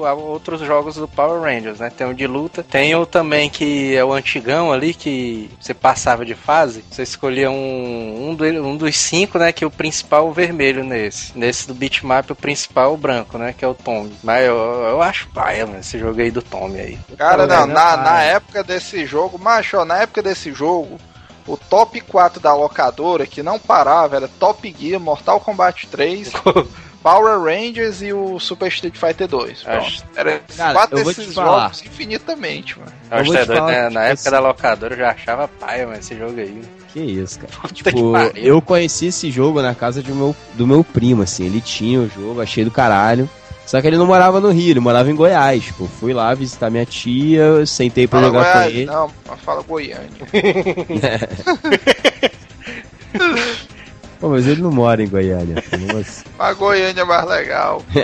o- a- outros jogos do Power Rangers, né? Tem o de luta, tem o também que é o antigão ali, que você passava de fase, você escolhia um, um, do- um dos cinco, né? Que o principal o vermelho nesse. Nesse do beatmap, o principal é o branco, né? Que é o Tommy. Mas eu, eu acho paia, mano, esse jogo aí do Tommy aí. Cara, não, né, na, na época desse jogo, macho, ó, na época desse jogo, o top 4 da locadora, que não parava, era Top Gear, Mortal Kombat 3, Power Rangers e o Super Street Fighter 2. Pronto. Acho- Era Cara, quatro eu desses jogos infinitamente, mano. Eu que é te falar né? Na época da locadora eu já achava paia, mano, esse jogo aí. Que isso, cara. Puta Tipo, eu conheci esse jogo na casa de meu, do meu primo, assim. Ele tinha o jogo, achei do caralho. Só que ele não morava no Rio, ele morava em Goiás. Tipo, fui lá visitar minha tia, sentei pra Fala jogar Goiás, com ele. não, mas fala Goiânia. Pô, mas ele não mora em Goiânia. assim. Mas Goiânia é mais legal.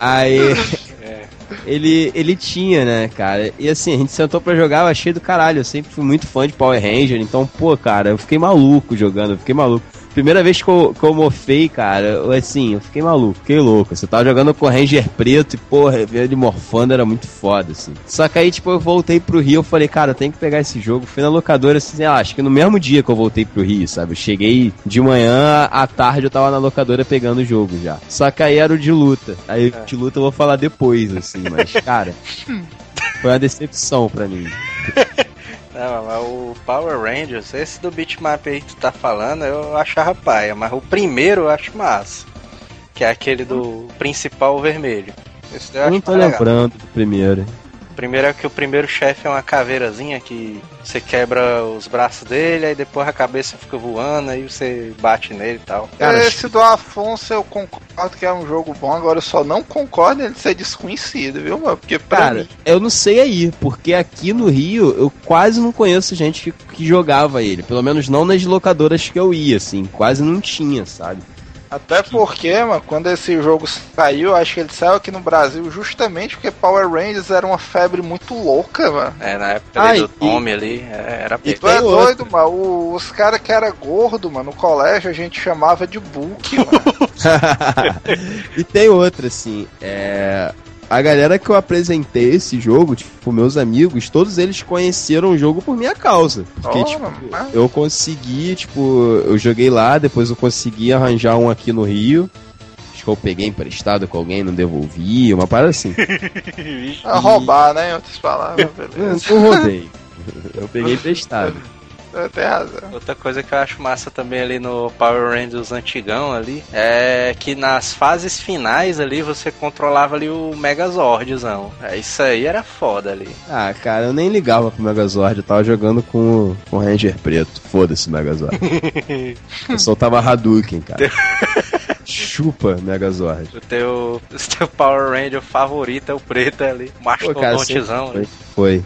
Aí. Ele, ele tinha, né, cara? E assim, a gente sentou pra jogar, eu achei do caralho. Eu sempre fui muito fã de Power Ranger, então, pô, cara, eu fiquei maluco jogando, eu fiquei maluco. Primeira vez que eu, que eu mofei, cara, eu, assim, eu fiquei maluco, fiquei louco. Você tava jogando com o Ranger preto e, porra, ver ele morfando era muito foda, assim. Só que aí, tipo, eu voltei pro Rio, eu falei, cara, eu tenho que pegar esse jogo. Fui na locadora, assim, sei lá, acho que no mesmo dia que eu voltei pro Rio, sabe? Eu cheguei de manhã, à tarde eu tava na locadora pegando o jogo já. Só que aí era o de luta. Aí o de luta eu vou falar depois, assim, mas, cara, foi uma decepção pra mim. Não, mas o Power Rangers, esse do bitmap aí que tu tá falando, eu achava paia, mas o primeiro eu acho massa. Que é aquele do principal vermelho. Esse daí eu Eu não acho tô mais legal. lembrando do primeiro. O primeiro é que o primeiro chefe é uma caveirazinha que você quebra os braços dele, aí depois a cabeça fica voando, aí você bate nele e tal. Cara, Esse do Afonso eu concordo que é um jogo bom, agora eu só não concordo ele ser desconhecido, viu, mano? Porque pra Cara, mim. eu não sei aí, porque aqui no Rio eu quase não conheço gente que, que jogava ele. Pelo menos não nas locadoras que eu ia, assim. Quase não tinha, sabe? Até porque, mano, quando esse jogo saiu, acho que ele saiu aqui no Brasil justamente porque Power Rangers era uma febre muito louca, mano. É, na época Ah, ali do e- Tommy ali, é, era e-. Tu é doido, mano. O- os caras que era gordo, mano, no colégio a gente chamava de book, mano. e tem outra, assim, é. A galera que eu apresentei esse jogo, tipo, meus amigos, todos eles conheceram o jogo por minha causa. Porque, Ora, tipo, mas- eu consegui, tipo, eu joguei lá, depois eu consegui arranjar um aqui no Rio. Acho que eu peguei emprestado com alguém, não devolvi, uma parada assim. a roubar, né? Em outras palavras, beleza. não roubei. Eu peguei emprestado. Tem razão. Outra coisa que eu acho massa também ali no Power Rangers antigão ali é que nas fases finais ali você controlava ali o Megazordzão. É, isso aí era foda ali. Ah, cara, eu nem ligava pro Megazord, eu tava jogando com, com o Ranger preto. Foda-se o Megazord. eu soltava Hadouken, cara. Chupa Megazord. O teu, o teu Power Ranger favorito é o preto ali. Mastodontezão ali. foi. Foi.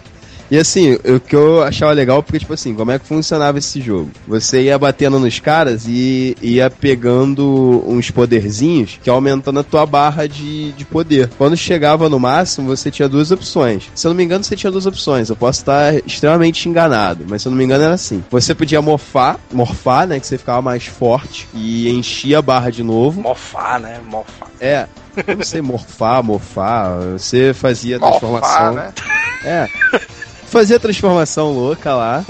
E assim, o que eu achava legal, porque, tipo assim, como é que funcionava esse jogo? Você ia batendo nos caras e ia pegando uns poderzinhos que aumentando a tua barra de, de poder. Quando chegava no máximo, você tinha duas opções. Se eu não me engano, você tinha duas opções. Eu posso estar extremamente enganado, mas se eu não me engano era assim. Você podia morfar, morfar, né? Que você ficava mais forte e enchia a barra de novo. Mofar, né? Mofar. É. Eu não sei morfar, mofar. Você fazia a transformação. Né? É. Fazia a transformação louca lá.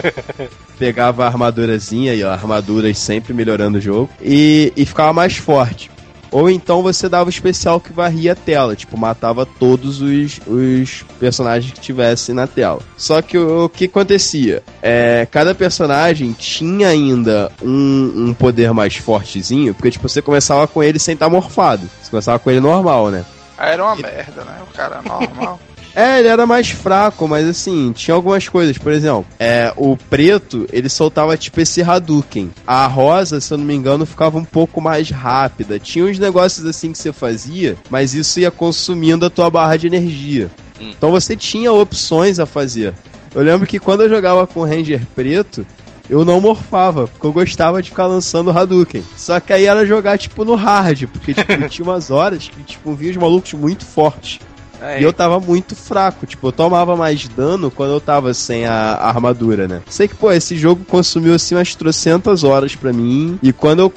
Pegava a armadurazinha e ó, armaduras sempre melhorando o jogo. E, e ficava mais forte. Ou então você dava o especial que varria a tela, tipo, matava todos os, os personagens que tivessem na tela. Só que o, o que acontecia? É, cada personagem tinha ainda um, um poder mais fortezinho, porque tipo, você começava com ele sem estar morfado. Você começava com ele normal, né? Aí era uma merda, né? O cara normal. É, ele era mais fraco, mas assim, tinha algumas coisas. Por exemplo, é, o preto, ele soltava tipo esse Hadouken. A rosa, se eu não me engano, ficava um pouco mais rápida. Tinha uns negócios assim que você fazia, mas isso ia consumindo a tua barra de energia. Hum. Então você tinha opções a fazer. Eu lembro que quando eu jogava com o Ranger preto, eu não morfava, porque eu gostava de ficar lançando Hadouken. Só que aí era jogar, tipo, no hard, porque, tipo, tinha umas horas que, tipo, vinha os malucos muito fortes. Aí, E eu tava muito fraco, tipo, eu tomava mais dano quando eu tava sem a, a armadura, né? Sei que, pô, esse jogo consumiu assim umas trocentas horas pra mim. E quando eu,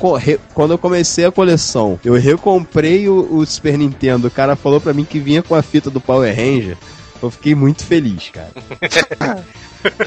quando eu comecei a coleção, eu recomprei o, o Super Nintendo. O cara falou pra mim que vinha com a fita do Power Ranger. Eu fiquei muito feliz, cara.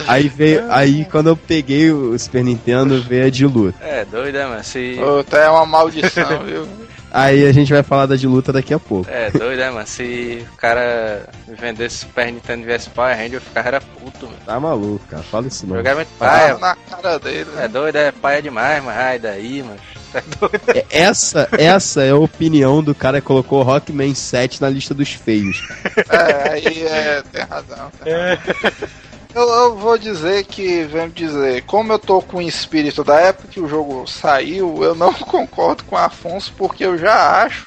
aí veio. Aí quando eu peguei o Super Nintendo, veio a de luta. É, doido, né, mano? Se... Puta, é uma maldição, viu? Aí a gente vai falar da de luta daqui a pouco. É, doido, né, mano? Se o cara me vendesse Super Nintendo e viesse Power Ranger, eu ficava era puto, mano. Tá maluco, cara. Fala isso não. Jogava muito paia, na cara dele. É Né? doido, é paia demais, mas ai daí, mano. É doido. É, Essa, essa é a opinião do cara que colocou Rockman 7 na lista dos feios. É, aí é, tem razão. Tem razão. Eu, eu vou dizer que, vamos dizer, como eu tô com o espírito da época que o jogo saiu, eu não concordo com o Afonso, porque eu já acho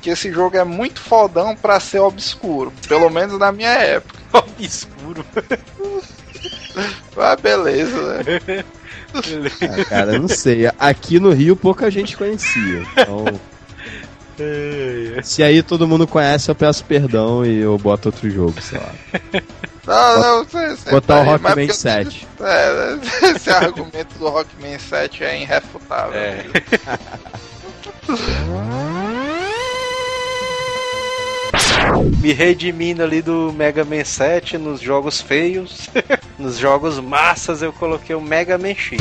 que esse jogo é muito fodão pra ser obscuro. Pelo menos na minha época. Obscuro. Ah, beleza, né? Ah, cara, eu não sei. Aqui no Rio pouca gente conhecia. Então, se aí todo mundo conhece, eu peço perdão e eu boto outro jogo, sei lá. Não, não, você, você Botar o tá mas Rockman porque- 7. É, esse argumento do Rockman 7 é irrefutável. É. Me redimindo ali do Mega Man 7 nos jogos feios. nos jogos massas eu coloquei o Mega Man X.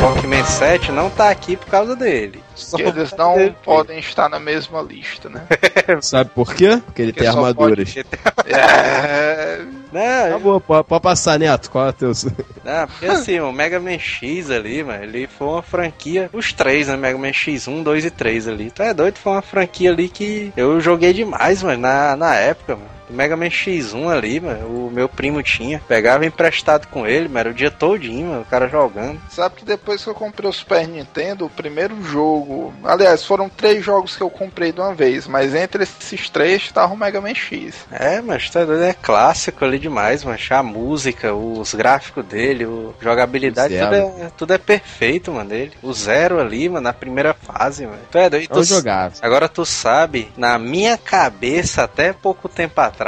Rockman 7 não tá aqui por causa dele. Só eles não dele. podem estar na mesma lista, né? Sabe por quê? Porque ele Porque tem armaduras. É, Não, Tá bom, pode, pode passar, Neto. Qual é o teu. Não, porque assim, o Mega Man X ali, mano, ele foi uma franquia, os três, né? Mega Man X1, 2 e 3 ali. Tu é doido, foi uma franquia ali que eu joguei demais, mano, na, na época, mano. Mega Man X1 ali, mano, o meu primo tinha. Pegava emprestado com ele, mano, era o dia todinho, mano, o cara jogando. Sabe que depois que eu comprei o Super Nintendo, o primeiro jogo. Aliás, foram três jogos que eu comprei de uma vez, mas entre esses três tava o Mega Man X. É, mas tá doido, é clássico ali demais, mano. A música, os gráficos dele, o jogabilidade, tudo é, tudo é perfeito, mano, dele. O zero ali, mano, na primeira fase, mano. Tu é doido. Eu jogava. Agora tu sabe, na minha cabeça, até pouco tempo atrás,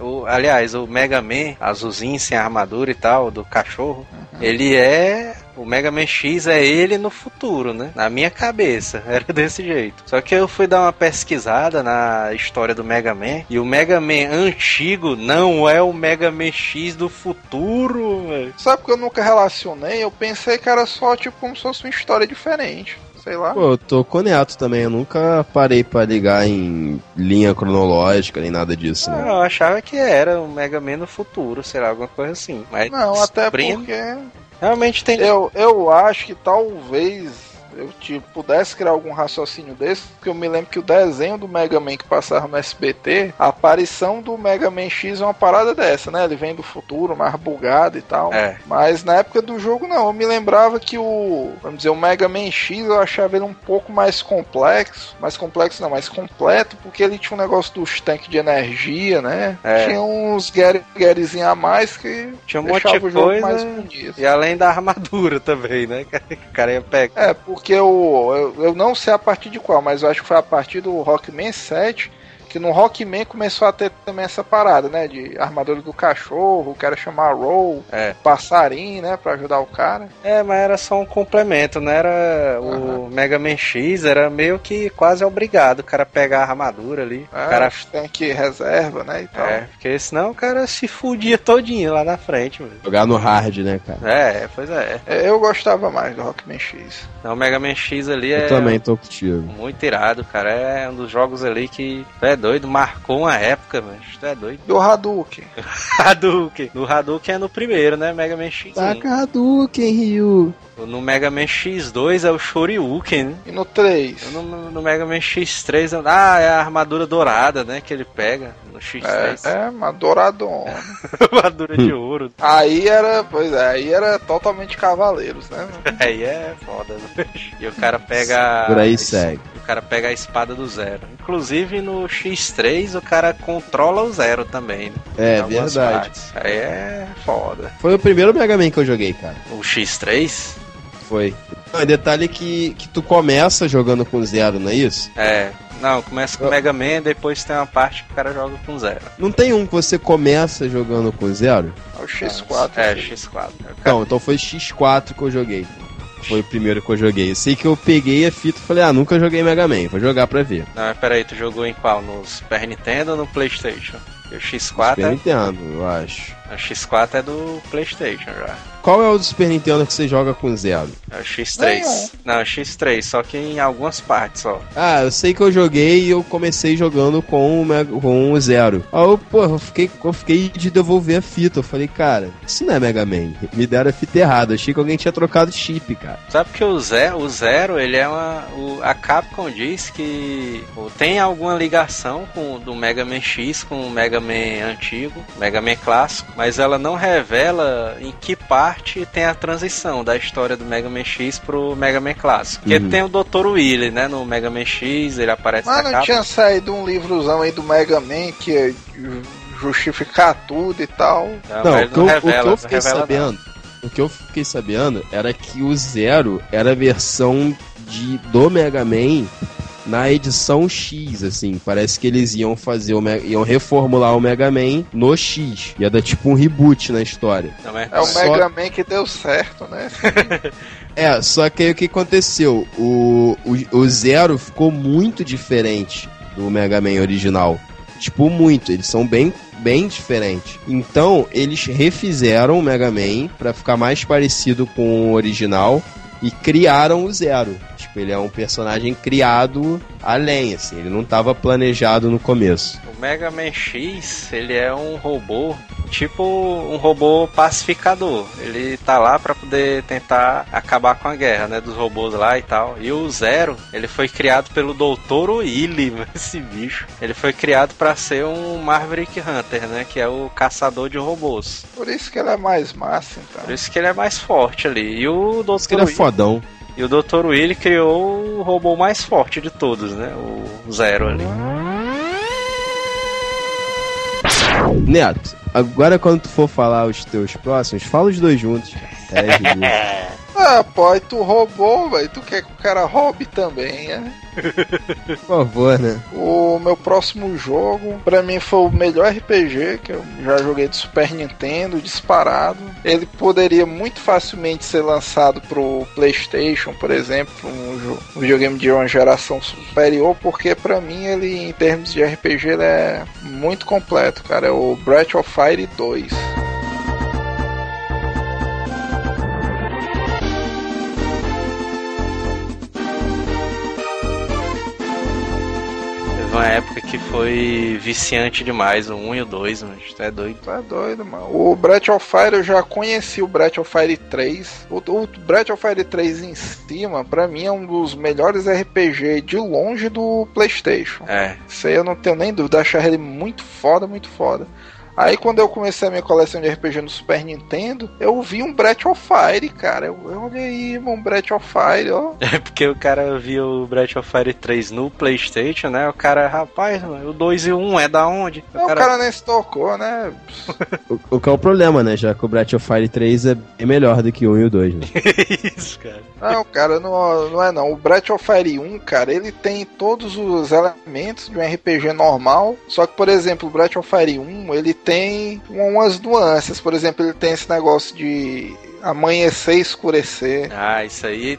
o, aliás, o Mega Man, azulzinho, sem armadura e tal, do cachorro, uhum. ele é o Mega Man X é ele no futuro, né? Na minha cabeça, era desse jeito. Só que eu fui dar uma pesquisada na história do Mega Man e o Mega Man antigo não é o Mega Man X do futuro, velho. Sabe que eu nunca relacionei? Eu pensei que era só tipo como se fosse uma história diferente sei lá. Pô, eu tô com neto também, eu nunca parei para ligar em linha cronológica nem nada disso, né? Eu achava que era o Mega Man no futuro, sei lá, alguma coisa assim. Mas não, até porque Realmente tem. Eu, eu acho que talvez eu tipo, pudesse criar algum raciocínio desse, porque eu me lembro que o desenho do Mega Man que passava no SBT, a aparição do Mega Man X é uma parada dessa, né? Ele vem do futuro, mais bugado e tal. É. Mas na época do jogo, não. Eu me lembrava que o, vamos dizer, o Mega Man X eu achava ele um pouco mais complexo. Mais complexo não, mais completo, porque ele tinha um negócio dos tanques de energia, né? É. Tinha uns Garyzinho a mais que tinha um monte de coisa. E além da armadura também, né? o cara ia pegar. É, porque porque eu, eu, eu, não sei a partir de qual, mas eu acho que foi a partir do Rockman 7 que no Rockman começou a ter também essa parada, né? De armadura do cachorro, o cara chamar Roll, é. passarinho, né? Pra ajudar o cara. É, mas era só um complemento, não era uhum. o Mega Man X, era meio que quase obrigado o cara pegar a armadura ali. É, o cara tem que reserva, né? E tal. É, porque senão o cara se fudia todinho lá na frente, mano. Jogar no hard, né, cara? É, pois é. é eu gostava mais do Rockman X. O Mega Man X ali é. Eu também tô contigo. Muito irado, cara. É um dos jogos ali que. É doido, marcou uma época, mano. Tu é doido. Do Hadouken. Hadouken. No Hadouken é no primeiro, né? Mega Man X. Taca Hadouken, Ryu. No Mega Man X2 é o Shoryuken, né? E no 3? No, no, Mega Man X3 é... Ah, é a armadura dourada, né? Que ele pega no X3. É, é uma douradona. armadura de ouro. Aí era, pois é, aí era totalmente cavaleiros, né? aí é foda, né? E o cara pega... Por aí segue cara pega a espada do zero. Inclusive no X3 o cara controla o zero também, né? É, verdade. Partes. Aí é foda. Foi o primeiro Mega Man que eu joguei, cara. O X3? Foi. Não, detalhe que, que tu começa jogando com zero, não é isso? É. Não, começa com o Mega Man, depois tem uma parte que o cara joga com zero. Não tem um que você começa jogando com zero? É o X4. É, X4. Então, então foi X4 que eu joguei. Foi o primeiro que eu joguei. Eu sei que eu peguei a fita e falei, ah, nunca joguei Mega Man, vou jogar pra ver. Não, peraí, tu jogou em qual? No Super Nintendo ou no Playstation? O X4 Super é... Nintendo, eu acho. O X4 é do Playstation já. Qual é o do Super Nintendo que você joga com zero? É o X3. Não, é o X3, só que em algumas partes só. Ah, eu sei que eu joguei e eu comecei jogando com o, com o zero. Aí eu, pô, eu fiquei, eu fiquei de devolver a fita. Eu falei, cara, isso não é Mega Man. Me deram a fita errada. Achei que alguém tinha trocado chip, cara. Sabe que o Zero, o Zero ele é uma. O, a Capcom diz que tem alguma ligação com do Mega Man X com o Mega Man antigo, Mega Man clássico, mas ela não revela em que parte tem a transição da história do Mega Man X pro Mega Man clássico. Porque uhum. tem o Dr. Willy, né? No Mega Man X, ele aparece Mas não capa. tinha saído um livrozão aí do Mega Man que é justificar tudo e tal. Não, não, o, que eu, revela, o que eu fiquei sabendo, não. o que eu fiquei sabendo era que o Zero era a versão de, do Mega Man na edição X, assim. Parece que eles iam fazer o iam reformular o Mega Man no X. Ia dar tipo um reboot na história. É, é o Só... Mega Man que deu certo, né? é, só que aí o que aconteceu? O, o, o Zero ficou muito diferente do Mega Man original. Tipo, muito. Eles são bem bem diferentes. Então, eles refizeram o Mega Man para ficar mais parecido com o original e criaram o Zero. Tipo, ele é um personagem criado além, assim, ele não estava planejado no começo. O Mega Man X, ele é um robô, tipo um robô pacificador. Ele tá lá para poder tentar acabar com a guerra, né, dos robôs lá e tal. E o Zero, ele foi criado pelo Dr. Willy, esse bicho. Ele foi criado para ser um Maverick Hunter, né, que é o caçador de robôs. Por isso que ele é mais massa, então. Por isso que ele é mais forte ali. E o Dr. Ele é fodão. E o Dr. Willy criou o robô mais forte de todos, né? O Zero ali. Neto, agora quando tu for falar os teus próximos, fala os dois juntos. É, ah, pô, aí tu roubou, velho. Tu quer que o cara roube também, né? Por favor, né? O meu próximo jogo, para mim, foi o melhor RPG que eu já joguei de Super Nintendo, disparado. Ele poderia muito facilmente ser lançado pro PlayStation, por exemplo, um, um videogame de uma geração superior, porque para mim ele, em termos de RPG, ele é muito completo, cara. É o Breath of Fire 2. Uma época que foi viciante demais, o 1 e o 2, mano. Tu é doido. É doido, mano. O Breath of Fire eu já conheci o Breath of Fire 3. O, o Breath of Fire 3 em cima, pra mim, é um dos melhores RPG de longe do PlayStation. É. Isso aí eu não tenho nem dúvida. Achar ele muito foda, muito foda. Aí quando eu comecei a minha coleção de RPG no Super Nintendo, eu vi um Breath of Fire, cara. Eu, eu olhei aí, um Breath of Fire, ó. É porque o cara viu o Breath of Fire 3 no Playstation, né? O cara, rapaz, o 2 e o 1 é da onde? O, cara... o cara... nem se tocou, né? o, o, que é o problema, né? Já que o Breath of Fire 3 é melhor do que o 1 e o 2, né? Isso, cara. Não, cara, não, não é não. O Breath of Fire 1, cara, ele tem todos os elementos de um RPG normal. Só que, por exemplo, o Breath of Fire 1, ele tem umas nuances. Por exemplo, ele tem esse negócio de amanhecer e escurecer. Ah, isso aí,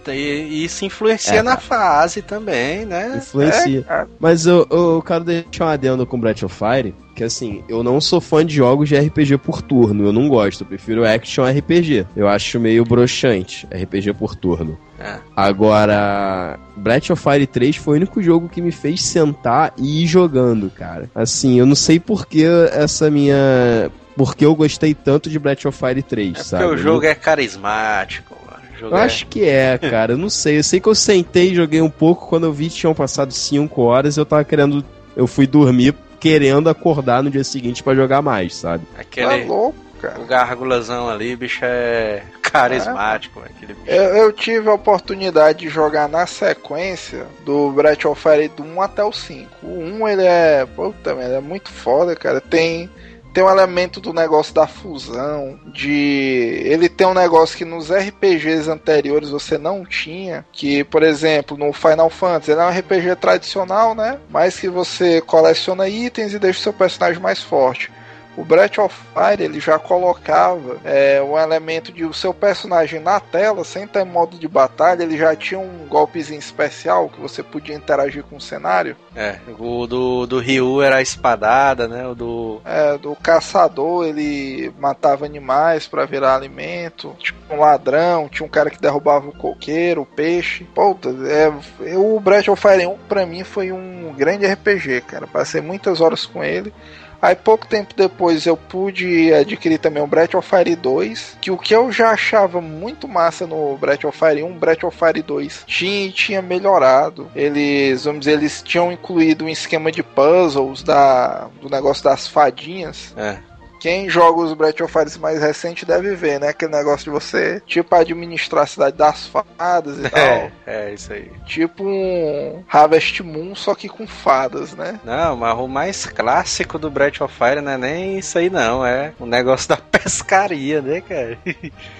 isso influencia é, na fase também, né? Influencia. É, Mas eu, eu quero deixar um adendo com Breath of Fire, que assim, eu não sou fã de jogos de RPG por turno, eu não gosto, eu prefiro action RPG. Eu acho meio broxante, RPG por turno. É. Agora, Breath of Fire 3 foi o único jogo que me fez sentar e ir jogando, cara. Assim, eu não sei por que essa minha porque eu gostei tanto de Breath of Fire 3, é sabe? Porque o jogo é carismático. eu é... acho que é, cara. Eu não sei. Eu sei que eu sentei e joguei um pouco. Quando eu vi que tinham passado 5 horas, eu tava querendo. Eu fui dormir querendo acordar no dia seguinte para jogar mais, sabe? Aquele. Tá louco, cara. O gargulazão ali, bicho, é carismático. É. Aquele bicho. Eu, eu, tive a oportunidade de jogar na sequência do Breath of Fire do 1 até o 5. O 1 ele é. Puta, ele é muito foda, cara. Tem tem um elemento do negócio da fusão, de ele tem um negócio que nos RPGs anteriores você não tinha, que por exemplo no Final Fantasy ele é um RPG tradicional, né? Mas que você coleciona itens e deixa o seu personagem mais forte. O Breath of Fire ele já colocava é, um elemento de o seu personagem na tela, sem ter modo de batalha, ele já tinha um golpezinho especial que você podia interagir com o cenário. É, o do, do Ryu era a espadada, né? O do. É, do caçador, ele matava animais para virar alimento. Tinha um ladrão, tinha um cara que derrubava o coqueiro, o peixe. Puta, é, o Breath of Fire 1 pra mim foi um grande RPG, cara. Passei muitas horas com ele. Aí pouco tempo depois eu pude adquirir também o Breath of Fire 2, que o que eu já achava muito massa no Breath of Fire 1, Breath of Fire 2 tinha, tinha melhorado. Eles, vamos dizer, eles tinham incluído um esquema de puzzles da, do negócio das fadinhas. É. Quem joga os Breath of Fire mais recentes deve ver, né? Aquele negócio de você, tipo, administrar a cidade das fadas e é, tal. É, isso aí. Tipo um Harvest Moon, só que com fadas, né? Não, mas o mais clássico do Breath of Fire não é nem isso aí, não. É o negócio da pescaria, né, cara?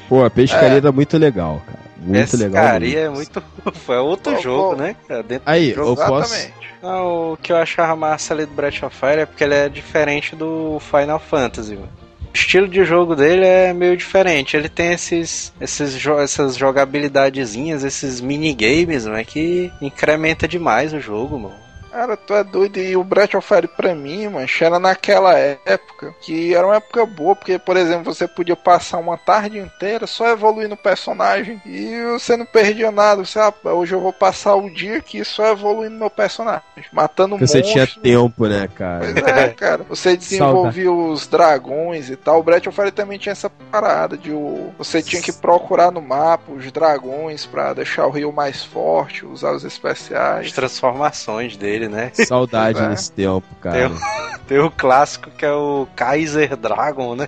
Pô, a pescaria é. tá muito legal, cara. Muito pescaria legal. Pescaria é muito. Foi outro jogo, né? Dentro aí, eu posso. Exatamente. Não, o que eu achava massa ali do Breath of Fire é porque ele é diferente do Final Fantasy, mano. O estilo de jogo dele é meio diferente. Ele tem esses, esses essas jogabilidadezinhas, esses minigames, né, que incrementa demais o jogo, mano. Cara, tu é doido. E o Breath of Fire pra mim, mano, era naquela época que era uma época boa, porque, por exemplo, você podia passar uma tarde inteira só evoluindo o personagem e você não perdia nada. Você, ah, hoje eu vou passar o dia aqui só evoluindo meu personagem, matando Porque você tinha tempo, né, cara? Pois é, cara. Você desenvolvia os dragões e tal. O Breath of Fire também tinha essa parada de o, você tinha que procurar no mapa os dragões pra deixar o rio mais forte, usar os especiais. As transformações dele, né? Saudade é. nesse tempo, cara. Tem o, tem o, clássico que é o Kaiser Dragon, né?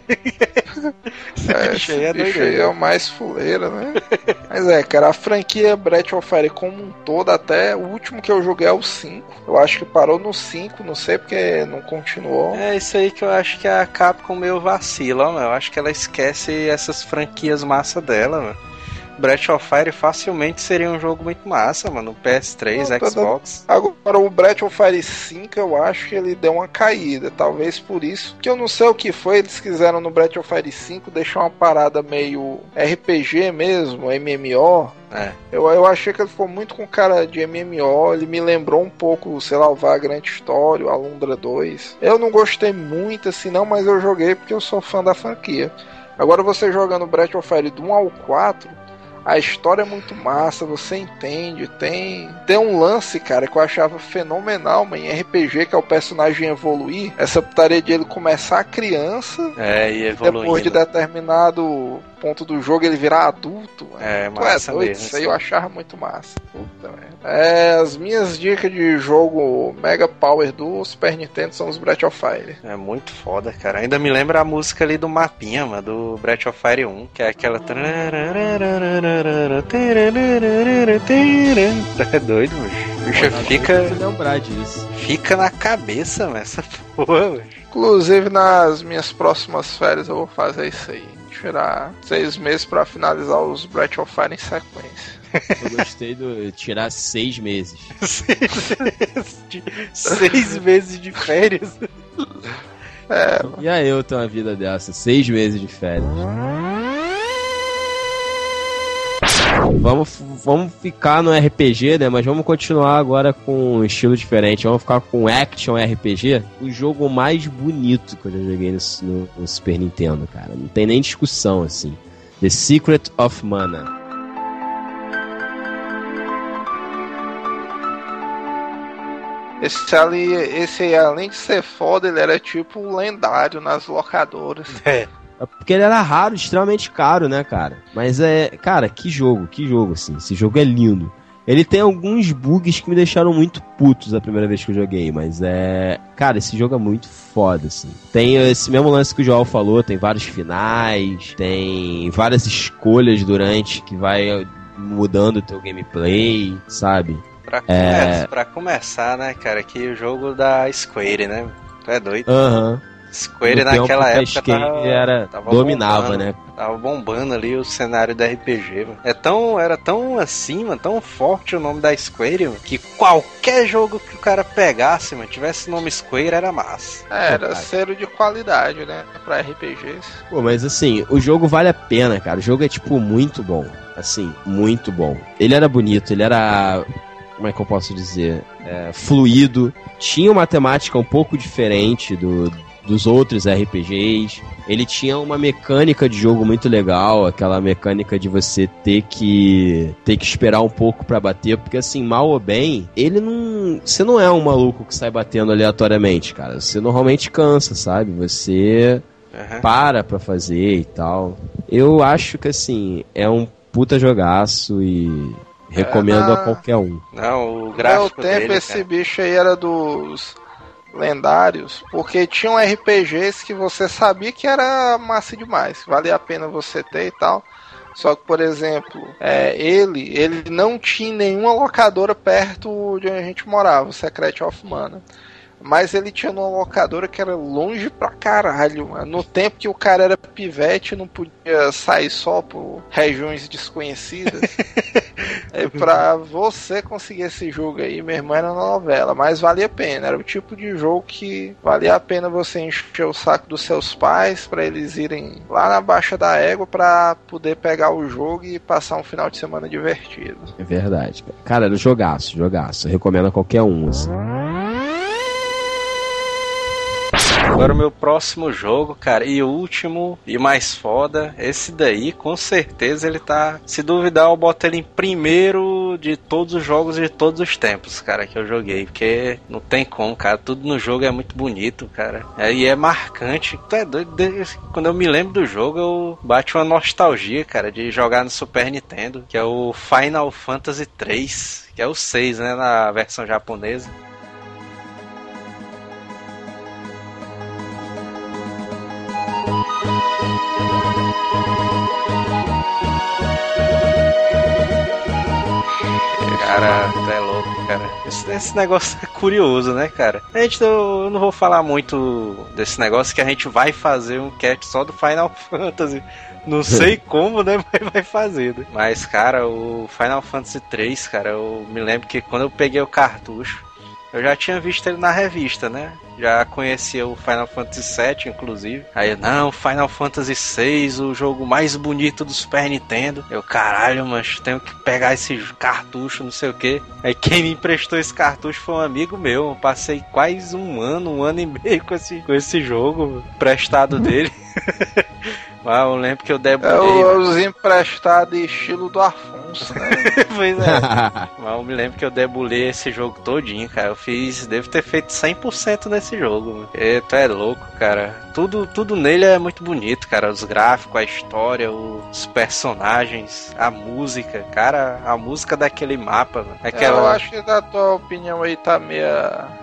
É, esse é bicho aí é o mais fuleira, né? Mas é, cara, a franquia Breath of Fire como um todo, até o último que eu joguei é o 5. Eu acho que parou no 5, não sei porque não continuou. É isso aí que eu acho que a Capcom meio vacila, ó, meu. Eu acho que ela esquece essas franquias massa dela, meu. Breath of Fire facilmente seria um jogo muito massa, mano. PS3, Não, Xbox. Agora, o Breath of Fire 5, eu acho que ele deu uma caída. Talvez por isso. Que eu não sei o que foi. Eles quiseram no Breath of Fire 5 deixar uma parada meio RPG mesmo, MMO. É. Eu, eu achei que ele ficou muito com cara de MMO. Ele me lembrou um pouco, sei lá, o Vagrant Story, o Alundra 2. Eu não gostei muito assim, não, mas eu joguei porque eu sou fã da franquia. Agora você jogando Breath of Fire do 1 ao 4, a história é muito massa, você entende. Tem, tem um lance, cara, que eu achava fenomenal, mano, em RPG, que é o personagem evoluir. Essa putaria de ele começar criança. É, e evoluindo. Depois de determinado ponto do jogo ele virar adulto. É, mano. É massa é doido, Isso aí eu achava muito massa. Puta É, as minhas dicas de jogo Mega Power do Super Nintendo são os Breath of Fire. É muito foda, cara. Ainda me lembra a música ali do mapinha, mano, do Breath of Fire 1, que é aquela. É doido. Bicho fica. lembrar disso. Fica na cabeça, mano, essa porra, mano. Inclusive, nas minhas próximas férias eu vou fazer isso aí tirar seis meses para finalizar os Breath of Fire em sequência. Eu gostei do tirar seis meses. seis meses de, seis meses de férias. É, e aí eu tenho uma vida dessa, seis meses de férias. Vamos, vamos ficar no RPG, né? Mas vamos continuar agora com um estilo diferente. Vamos ficar com Action RPG. O jogo mais bonito que eu já joguei no, no Super Nintendo, cara. Não tem nem discussão, assim. The Secret of Mana. Esse ali, esse além de ser foda, ele era tipo lendário nas locadoras. É. É porque ele era raro, extremamente caro, né, cara? Mas é. Cara, que jogo, que jogo, assim. Esse jogo é lindo. Ele tem alguns bugs que me deixaram muito putos a primeira vez que eu joguei, mas é. Cara, esse jogo é muito foda, assim. Tem esse mesmo lance que o Joel falou, tem vários finais, tem várias escolhas durante que vai mudando o teu gameplay, sabe? Pra, é... pra começar, né, cara, que o jogo da Square, né? Tu é doido. Aham. Uhum. Square naquela época tava, era, tava dominava, bombando, né? Tava bombando ali o cenário da RPG, mano. É tão, era tão assim, mano, tão forte o nome da Square, mano, que qualquer jogo que o cara pegasse, mano, tivesse o nome Square, era massa. É, era selo de qualidade, né, pra RPGs. Pô, mas assim, o jogo vale a pena, cara. O jogo é, tipo, muito bom. Assim, muito bom. Ele era bonito, ele era como é que eu posso dizer? É, fluido. Tinha uma temática um pouco diferente do, dos outros RPGs. Ele tinha uma mecânica de jogo muito legal, aquela mecânica de você ter que ter que esperar um pouco para bater, porque assim, mal ou bem, ele não, você não é um maluco que sai batendo aleatoriamente, cara. Você normalmente cansa, sabe? Você uhum. para pra fazer e tal. Eu acho que assim, é um puta jogaço e recomendo é, na... a qualquer um. Não, o gráfico tempo dele, esse cara. bicho aí era dos lendários, porque tinham RPGs que você sabia que era massa demais, valia a pena você ter e tal. Só que, por exemplo, é, ele, ele não tinha nenhuma locadora perto de onde a gente morava, o Secret of Mana. Mas ele tinha uma locadora que era longe pra caralho, mano. No tempo que o cara era pivete, não podia sair só por regiões desconhecidas. é pra você conseguir esse jogo aí, meu irmão, era novela. Mas valia a pena. Era o tipo de jogo que valia a pena você encher o saco dos seus pais para eles irem lá na baixa da égua para poder pegar o jogo e passar um final de semana divertido. É verdade. Cara, era jogaço, jogaço. Recomendo a qualquer um, assim. Agora o meu próximo jogo, cara, e último e mais foda, esse daí, com certeza ele tá. Se duvidar, eu boto ele em primeiro de todos os jogos de todos os tempos, cara, que eu joguei. Porque não tem como, cara. Tudo no jogo é muito bonito, cara. E é marcante. Tu é doido. Quando eu me lembro do jogo, eu bate uma nostalgia, cara, de jogar no Super Nintendo, que é o Final Fantasy 3, que é o 6, né, na versão japonesa. Cara, tu é louco, cara. Esse, esse, negócio é curioso, né, cara? A gente não, eu não vou falar muito desse negócio que a gente vai fazer um cast só do Final Fantasy. Não sei como, né? Mas vai fazer. Né? Mas, cara, o Final Fantasy 3, cara, eu me lembro que quando eu peguei o cartucho, eu já tinha visto ele na revista, né? Já conhecia o Final Fantasy VII, inclusive. Aí, não, Final Fantasy VI, o jogo mais bonito do Super Nintendo. Eu, caralho, mas tenho que pegar esse cartucho, não sei o que. Aí quem me emprestou esse cartucho foi um amigo meu. Eu passei quase um ano, um ano e meio com esse, com esse jogo prestado dele. Mas eu lembro que eu debulhei. É os emprestados estilo do Afonso, né? pois é. Mas eu me lembro que eu debulhei esse jogo todinho, cara. Eu fiz. Devo ter feito 100% nesse jogo. E, tu é louco, cara. Tudo, tudo nele é muito bonito, cara. Os gráficos, a história, os personagens, a música. Cara, a música daquele mapa. Aquela... Eu acho que a tua opinião aí tá meio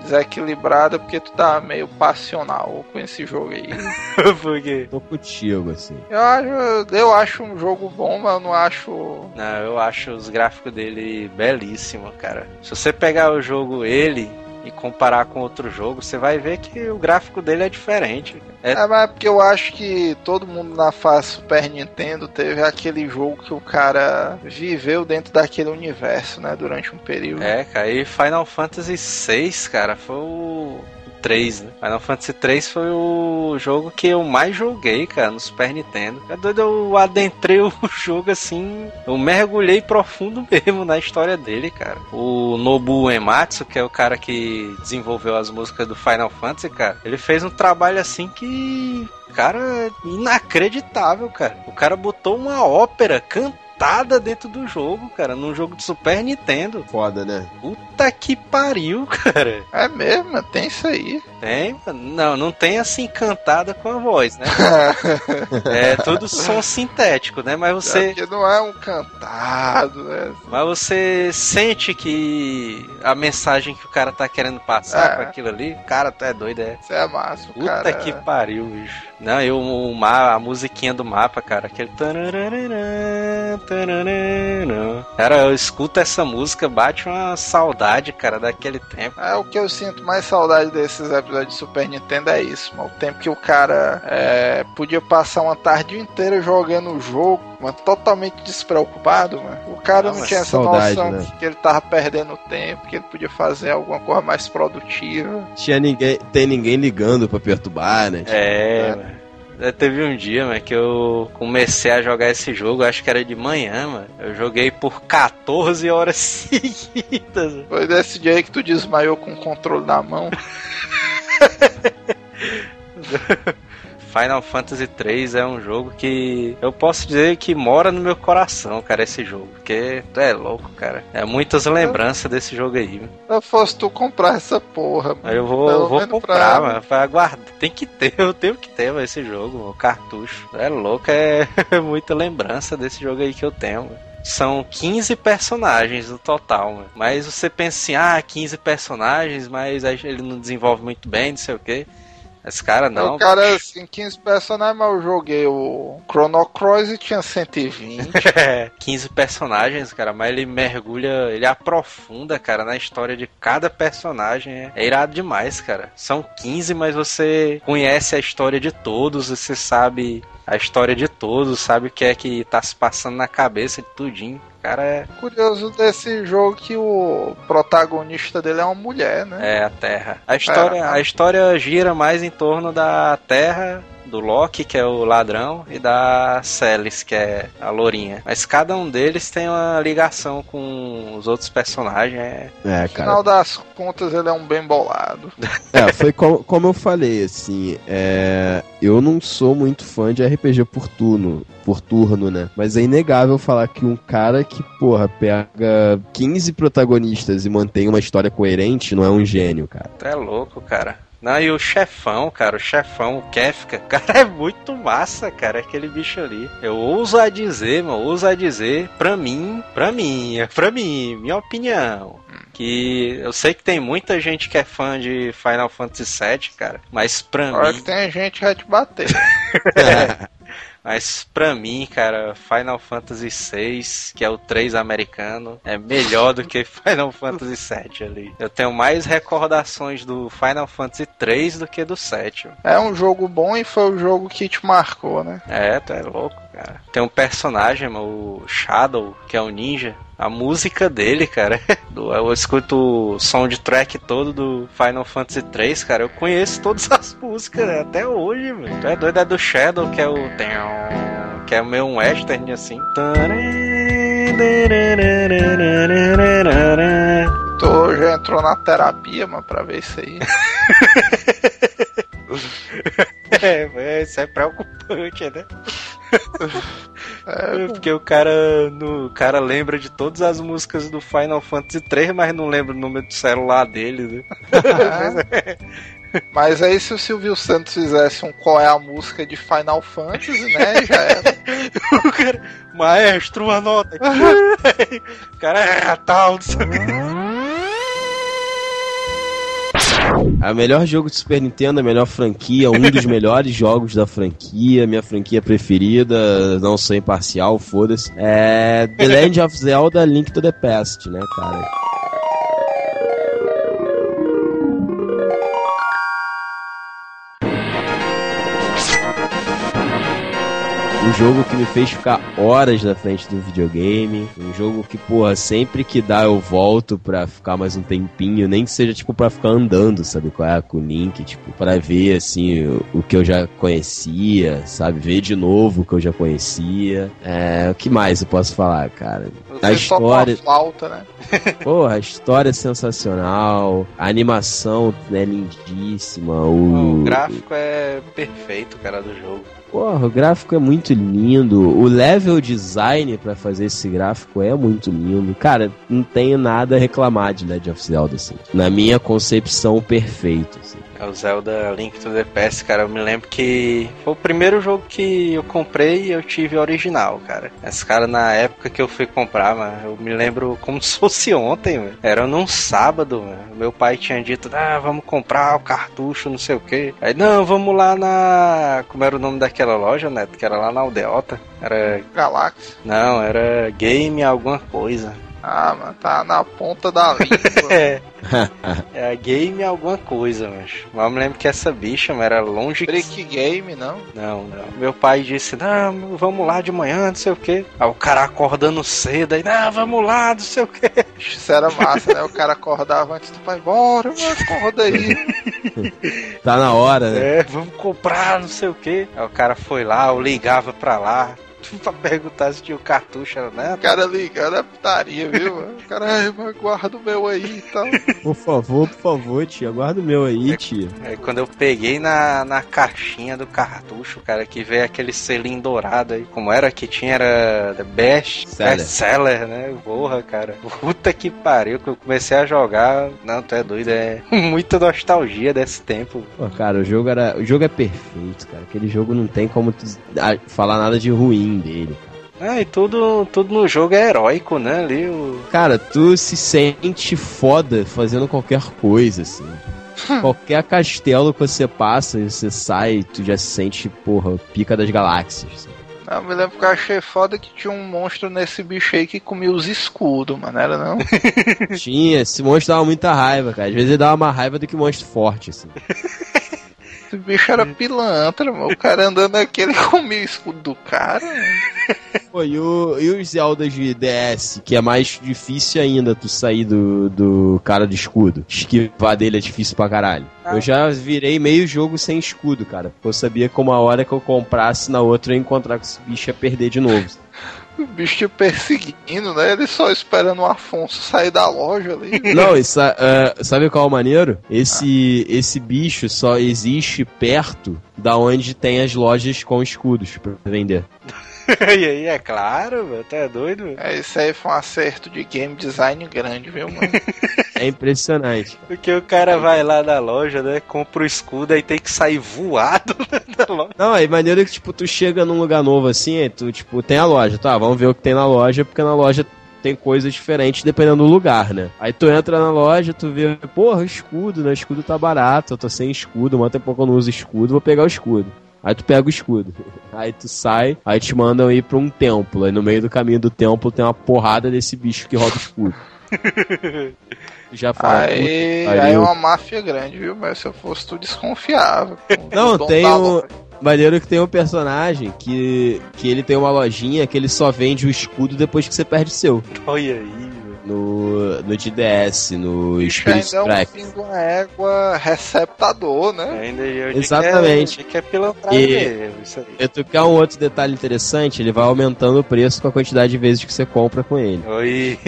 desequilibrada porque tu tá meio passional com esse jogo aí. Por quê? Tô contigo, assim. Eu acho, eu acho um jogo bom, mas eu não acho. Não, eu acho os gráficos dele belíssimo, cara. Se você pegar o jogo ele e comparar com outro jogo, você vai ver que o gráfico dele é diferente. É... é, mas é porque eu acho que todo mundo na fase Super Nintendo teve aquele jogo que o cara viveu dentro daquele universo, né, durante um período. É, cara, e Final Fantasy VI, cara, foi o 3, né? Final Fantasy 3 foi o jogo que eu mais joguei, cara, no Super Nintendo. É doido, eu adentrei o jogo assim, eu mergulhei profundo mesmo na história dele, cara. O Nobu Ematsu, que é o cara que desenvolveu as músicas do Final Fantasy, cara, ele fez um trabalho assim que cara, inacreditável, cara. O cara botou uma ópera cantada dentro do jogo, cara, num jogo de Super Nintendo. Foda, né? Puta que pariu, cara. É mesmo, tem isso aí. Tem, não, não tem assim cantada com a voz, né? é tudo som sintético, né? Mas você. É não é um cantado, né? Mas você sente que a mensagem que o cara tá querendo passar é. com aquilo ali, o cara tá é doido, é. Isso é massa, Puta cara. que pariu, bicho. Não, eu, o, a musiquinha do mapa, cara, aquele. Cara, eu escuto essa música, bate uma saudade, cara, daquele tempo. É o que eu sinto mais saudade desses episódios de Super Nintendo é isso, mano. O tempo que o cara é, podia passar uma tarde inteira jogando o jogo, mas totalmente despreocupado, mano. O cara não, não tinha essa saudade, noção né? que ele tava perdendo tempo, que ele podia fazer alguma coisa mais produtiva. Tinha ninguém, tem ninguém ligando para perturbar, né? É, é. Teve um dia, mano, que eu comecei a jogar esse jogo, acho que era de manhã, mano. Eu joguei por 14 horas seguidas. Foi desse dia aí que tu desmaiou com o controle na mão. Final Fantasy 3 é um jogo que eu posso dizer que mora no meu coração, cara, esse jogo. Porque tu é louco, cara. É muitas lembranças desse jogo aí. Eu fosse tu comprar essa porra. Mano. Eu vou, vou comprar, pra... mano. Pra aguardar. Tem que ter, eu tenho que ter mano, esse jogo, o cartucho. É louco, é muita lembrança desse jogo aí que eu tenho. Mano. São 15 personagens no total, mano. mas você pensa assim, ah, 15 personagens, mas ele não desenvolve muito bem, não sei o que. Esse cara não. O cara, assim, 15 personagens, mas eu joguei o Chrono Cross e tinha 120. 15 personagens, cara, mas ele mergulha, ele aprofunda, cara, na história de cada personagem. É irado demais, cara. São 15, mas você conhece a história de todos, você sabe a história de todos, sabe o que é que tá se passando na cabeça de tudinho cara é. Curioso desse jogo que o protagonista dele é uma mulher, né? É, a Terra. A história, é. a história gira mais em torno da Terra Do Loki, que é o ladrão, e da Celis, que é a lourinha. Mas cada um deles tem uma ligação com os outros personagens. É, É, No final das contas, ele é um bem bolado. É, foi como, como eu falei, assim, é, eu não sou muito fã de RPG por turno, por turno, né? Mas é inegável falar que um cara que, porra, pega 15 protagonistas e mantém uma história coerente não é um gênio, cara. Tu é louco, cara. Não, e o chefão, cara, o chefão, o Kefka, cara, é muito massa, cara, aquele bicho ali. Eu ouso a dizer, mano, ouso a dizer, pra mim, pra mim, é pra mim, minha opinião. Que eu sei que tem muita gente que é fã de Final Fantasy VII, cara, mas pra Olha mim. que tem gente que vai te bater. Mas pra mim, cara, Final Fantasy VI, que é o 3 americano, é melhor do que Final Fantasy VII ali. Eu tenho mais recordações do Final Fantasy 3 do que do 7. É um jogo bom e foi o jogo que te marcou, né? É, tu é louco, cara. Tem um personagem, o Shadow, que é o ninja. A música dele, cara, eu escuto o soundtrack todo do Final Fantasy 3, cara. Eu conheço todas as músicas, né? Até hoje, velho. Tu é doido, é do Shadow, que é o. Que é meio um western assim. Tu já entrou na terapia, mano, pra ver isso aí. É, é, isso é preocupante, né? É, Porque o cara, no, o cara lembra de todas as músicas do Final Fantasy 3, mas não lembra o número do celular dele, né? Mas aí se o Silvio Santos fizesse um qual é a música de Final Fantasy, né? Já era. o cara, maestro, uma nota. o cara é tal, não sei o quê. É o melhor jogo de Super Nintendo, a melhor franquia, um dos melhores jogos da franquia, minha franquia preferida, não sou imparcial, foda-se. É The Legend of Zelda Link to the Past, né, cara? Um jogo que me fez ficar horas na frente do videogame. Um jogo que, porra, sempre que dá eu volto pra ficar mais um tempinho. Nem que seja, tipo, pra ficar andando, sabe? Qual é? Com o Link, tipo, pra ver, assim, o, o que eu já conhecia, sabe? Ver de novo o que eu já conhecia. É, o que mais eu posso falar, cara? A Você história, flauta, né? porra, a história é sensacional. A animação é lindíssima. O, O gráfico é perfeito, cara, do jogo. Porra, o gráfico é muito lindo. O level design pra fazer esse gráfico é muito lindo. Cara, não tenho nada a reclamar de Legend of Zelda, assim. Na minha concepção, perfeito, assim. É o Zelda Link to the Past, cara. Eu me lembro que foi o primeiro jogo que eu comprei e eu tive original, cara. Esse cara, na época que eu fui comprar, mano, eu me lembro como se fosse ontem, mano. Era num sábado, mano. Meu pai tinha dito, ah, vamos comprar o cartucho, não sei o quê. Aí, não, vamos lá na. Como era o nome daquela loja, Neto? Que era lá na Aldeota. Era. Galáxia. Não, era Game alguma coisa. Ah, mano, tá na ponta da língua. É. É game alguma coisa, mas. Mas eu me lembro que essa bicha mano, era longe que. Brick Game, não? Não, não. Meu pai disse, não, vamos lá de manhã, não sei o quê. Aí o cara acordando cedo, aí, não, vamos lá, não sei o quê. Isso era massa, né? O cara acordava antes do pai, bora, acorda aí. Tá na hora, né? É, vamos comprar, não sei o quê. Aí o cara foi lá, eu ligava pra lá. Pra perguntar se tinha o cartucho, né? O cara ligando é putaria, viu? mano? O cara, ai, mas guarda o meu aí e tal. Por favor, por favor, tia. Guarda o meu aí, tia. Aí quando eu peguei na, na caixinha do cartucho, cara, que veio aquele selinho dourado aí, como era que tinha, era The Best Seller. Best Seller, né? Porra, cara. Puta que pariu, que eu comecei a jogar. Não, tu é doido, é muita nostalgia desse tempo. Pô, cara, o jogo era. O jogo é perfeito, cara. Aquele jogo não tem como tu ah, falar nada de ruim dele. Ah, e tudo, tudo no jogo é heróico, né? Ali o. Cara, tu se sente foda fazendo qualquer coisa, assim. qualquer castelo que você passa e você sai, tu já se sente, porra, pica das galáxias. assim. Eu me lembro que eu achei foda que tinha um monstro nesse bicho aí que comia os escudos, mano. Era não? Tinha, esse monstro dava muita raiva, cara. Às vezes ele dava mais raiva do que monstro forte, assim. Esse bicho era pilantra, mano. O cara andando aqui, ele comia o escudo do cara. Pô, e, o, e os Zeldas de DS, que é mais difícil ainda tu sair do, do cara de escudo. Esquivar dele é difícil pra caralho. Ah. Eu já virei meio jogo sem escudo, cara. Porque eu sabia que uma hora que eu comprasse na outra eu ia encontrar com esse bicho ia perder de novo. O bicho te perseguindo, né? Ele só esperando o Afonso sair da loja ali. Não, e sa- ah, sabe qual é o maneiro? Esse, esse bicho só existe perto da onde tem as lojas com escudos pra vender. e aí, é claro, mano. Tá doido? É, isso aí foi um acerto de game design grande, viu, mano? É impressionante. Porque o cara vai lá na loja, né? Compra o escudo aí tem que sair voado da loja. Não, é maneiro que, tipo, tu chega num lugar novo assim, aí tu, tipo, tem a loja, tá? Vamos ver o que tem na loja, porque na loja tem coisas diferentes dependendo do lugar, né? Aí tu entra na loja, tu vê, porra, escudo, né? Escudo tá barato, eu tô sem escudo, mas tem pouco eu não uso escudo, vou pegar o escudo. Aí tu pega o escudo. Aí tu sai, aí te mandam ir pra um templo. Aí no meio do caminho do templo tem uma porrada desse bicho que rouba o escudo. Já fala. Aí, "Puta que aí é pariu." uma máfia grande, viu? Mas se eu fosse tu desconfiava. Não, tem o- loja. Maneiro que tem um personagem que, que ele tem uma lojinha que ele só vende o escudo depois que você perde o seu. Olha aí. No, no DDS, no Spirit ainda é um uma égua receptador, né? Ainda eu Exatamente. Que é, que é E- mesmo, isso aí. E tu quer um outro detalhe interessante, ele vai aumentando o preço com a quantidade de vezes que você compra com ele. Oi.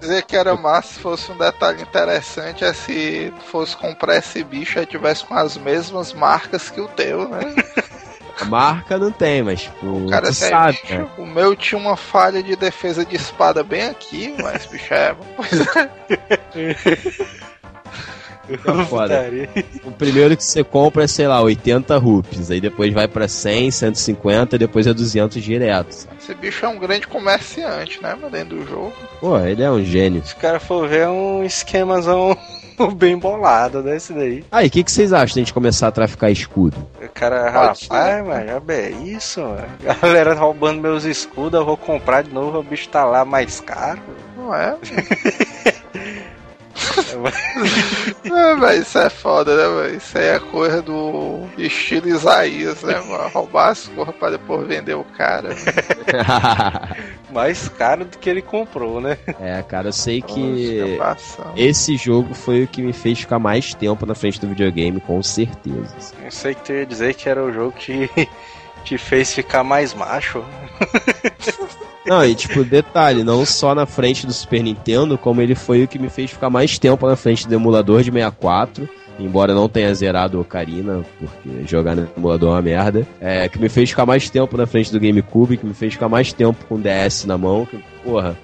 Dizer que era massa se fosse um detalhe interessante é se fosse comprar esse bicho e tivesse com as mesmas marcas que o teu, né? A marca não tem, mas tipo, O cara sabe, bicho. né? O meu tinha uma falha de defesa de espada bem aqui, mas bicho é. Foda. Putaria. O primeiro que você compra é, sei lá, 80 rupees, aí depois vai pra 100, 150 e depois é 200 direto. sabe? Esse bicho é um grande comerciante, né? Mas dentro do jogo. Pô, ele é um gênio. Se o cara for ver é um esquemazão bem bolado desse daí. Aí, o que, que vocês acham de a gente começar a traficar escudo? O cara, Pode rapaz, mas já é isso, mano. Galera roubando meus escudos, eu vou comprar de novo, o bicho tá lá mais caro. Não é? é, mas isso é foda, né, velho? Isso aí é coisa do estilo Isaías, né, mano? Roubar as coisas pra depois vender o cara. mais caro do que ele comprou, né? é, cara, eu sei Nossa, que esse jogo foi o que me fez ficar mais tempo na frente do videogame, com certeza. Eu sei que tu ia dizer que era o jogo que te fez ficar mais macho. Não, e tipo, detalhe, não só na frente do Super Nintendo, como ele foi o que me fez ficar mais tempo na frente do emulador de 64. Embora não tenha zerado o Ocarina, porque jogar no emulador é uma merda. É, que me fez ficar mais tempo na frente do GameCube, que me fez ficar mais tempo com o DS na mão. Que, porra,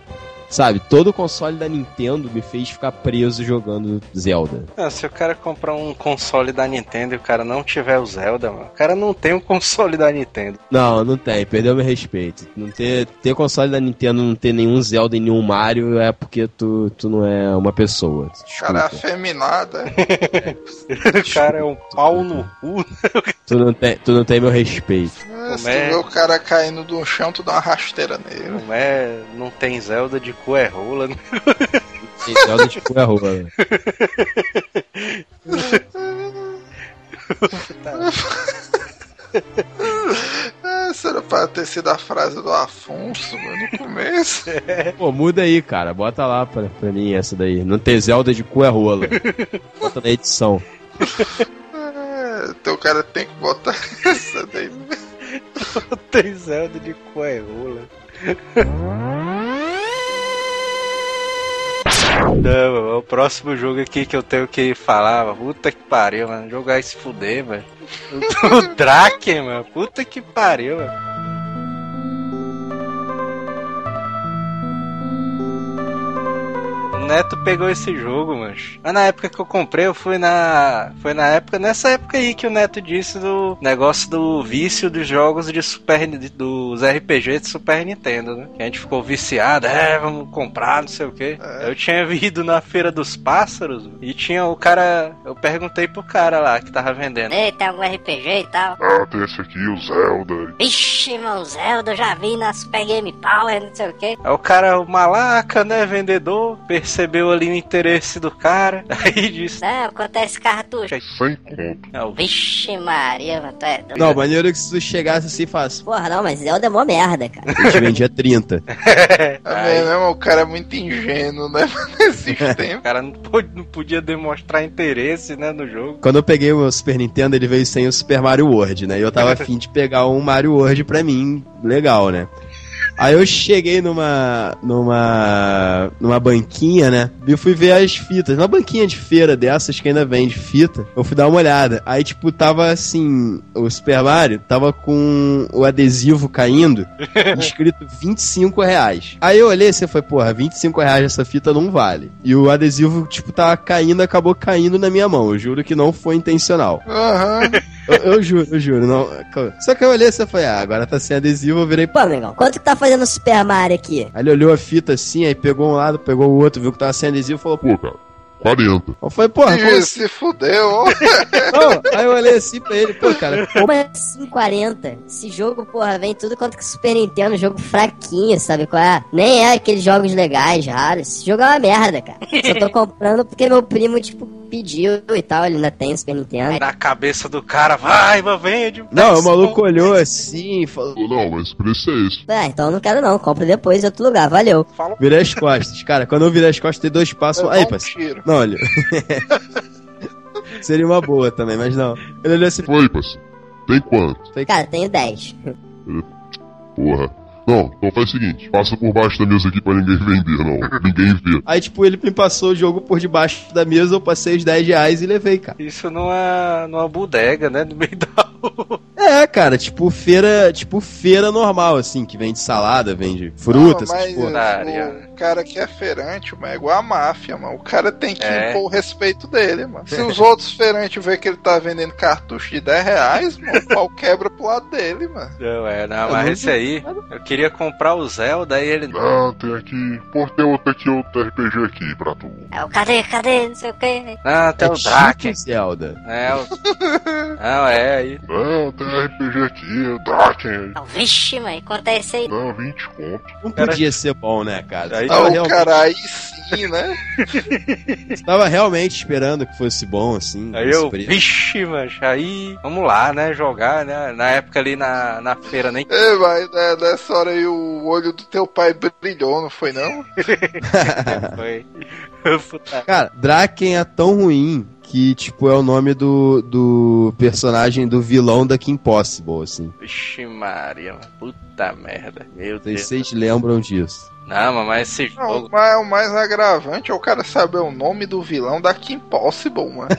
sabe, todo o console da Nintendo me fez ficar preso jogando Zelda. Ah, se o cara comprar um console da Nintendo e o cara não tiver o Zelda, mano, o cara não tem um console da Nintendo. Não, não tem, perdeu meu respeito. Não ter, ter console da Nintendo, não ter nenhum Zelda e nenhum Mario é porque tu, tu não é uma pessoa. O cara é afeminado, é. O cara é um pau no cu. Tu não tem, tu não tem meu respeito. É, Se Como é? tu vê o cara caindo do chão, tu dá uma rasteira nele. Não é. Não tem Zelda de cu é rola. né? Tem Zelda de cu é rola. Essa era pra ter sido a frase do Afonso mano, no começo. Pô, muda aí, cara. Bota lá pra, pra mim essa daí. Não ter Zelda de cu é rola. Bota na edição. É, então o cara tem que botar essa daí. Não tem Zelda de cu é rola. Não, o próximo jogo aqui que eu tenho que falar, puta que pariu, mano. Jogar e se fuder, mano. O Draken, mano. Puta que pariu, mano. O Neto pegou esse jogo, mano. Mas na época que eu comprei, eu fui na. Foi na época, nessa época aí que o Neto disse do negócio do vício dos jogos de Super dos RPG de Super Nintendo, né? Que a gente ficou viciado, é, vamos comprar, não sei o quê. É. Eu tinha ido na Feira dos Pássaros e tinha o cara. Eu perguntei pro cara lá que tava vendendo. Ei, tem algum RPG e tal? Ah, tem esse aqui, o Zelda. Vixe, irmão, Zelda, eu já vi na Super Game Power, não sei o quê. Aí o cara, o malaca, né, vendedor, percebeu percebeu ali o interesse do cara, aí disse. Não, quanto é esse cartucho? Sem conto. "Ah, o Vixe Maria, mano, tu é doido. Não, maneiro é que se tu chegasse assim e falasse, Porra, não, mas Zelda é mó merda, cara. a gente vendia 30. É Aí- mesmo, o cara é muito ingênuo, né? Nesses O tempos. cara não, pôde- não podia demonstrar interesse, né, no jogo. Quando eu peguei o meu Super Nintendo, ele veio sem o Super Mario World, né? E eu tava afim de pegar um Mario World pra mim, legal, né? Aí eu cheguei numa. numa. numa banquinha, né? E fui ver as fitas. Uma banquinha de feira dessas que ainda vende fita. Eu fui dar uma olhada. Aí, tipo, tava assim. O Super Mario tava com o adesivo caindo, escrito 25 reais. Aí eu olhei e você foi, porra, 25 reais essa fita não vale. E o adesivo, tipo, tava caindo, acabou caindo na minha mão. Eu juro que não foi intencional. Aham. Eu, eu juro, eu juro. Não... Só que eu olhei e você foi, ah, agora tá sem adesivo, eu virei. Pô, amigão, quanto que tá fazendo o Super Mario aqui? Aí ele olhou a fita assim, aí pegou um lado, pegou o outro, viu que tava sem adesivo e falou, pô. Cara, 40. Eu falei, porra, como Ih, assim? se fudeu. Não, Aí eu olhei assim pra ele, pô, cara, Como é 540? Esse jogo, porra, vem tudo quanto que Super Nintendo, jogo fraquinho, sabe qual é? Nem é aqueles jogos legais, raros. Esse jogo é uma merda, cara. Só tô comprando porque meu primo, tipo, pediu e tal, ele ainda tem Super Nintendo. Na cabeça do cara, vai, mas vende. Não, o maluco olhou assim, falou, Pô, Não, mas o preço é esse. Ah, então eu não quero não, compra depois em outro lugar, valeu. Fala virei as costas. Cara, quando eu virei as costas, tem dois passos. Aí, um parceiro. Não, olha. Seria uma boa também, mas não. Ele olhou assim, Foi, parceiro. Tem quanto? Cara, tenho 10. Porra. Não, então faz o seguinte: passa por baixo da mesa aqui pra ninguém vender, não. Ninguém vê. Aí, tipo, ele me passou o jogo por debaixo da mesa, eu passei os 10 reais e levei, cara. Isso numa, numa bodega, né? No meio da rua. É, cara, tipo feira, tipo feira normal, assim, que vende salada, vende frutas, mas porra. Área. Cara que é feirante, mano, é igual a máfia, mano. O cara tem que É. impor o respeito dele, mano. Se os outros feirantes ver que ele tá vendendo cartucho de 10 reais, mano, o pau quebra pro lado dele, mano. Não, é, não, Eu mas esse aí, eu queria comprar o Zelda e ele. Não, tem aqui. Pô, tem outro aqui, outro RPG aqui pra tu. É o cadê, cadê, não sei o que. Não, tem é o Draken. tipo Zelda. É, o... Não, é aí. Não, tem RPG aqui, o Draken. Não, vixe, mãe, quanto é esse aí? Não, 20 conto. Não Cara- podia ser bom, né, cara? Aí- Ah, tava, o realmente, cara aí sim, né? você tava realmente esperando que fosse bom, assim. Aí eu, preço. vixe, mas aí, vamos lá, né, jogar, né, na época ali na, na feira nem Ei, vai, né, nessa hora aí o olho do teu pai brilhou, não foi não? foi. Cara, Draken é tão ruim que, tipo, é o nome do, do personagem do vilão da Kim Possible, assim. Vixe Maria, puta merda, meu Deus. vocês lembram disso. Não, mas esse Não, jogo, mas o mais agravante é o cara saber o nome do vilão da Kim Possible, mano.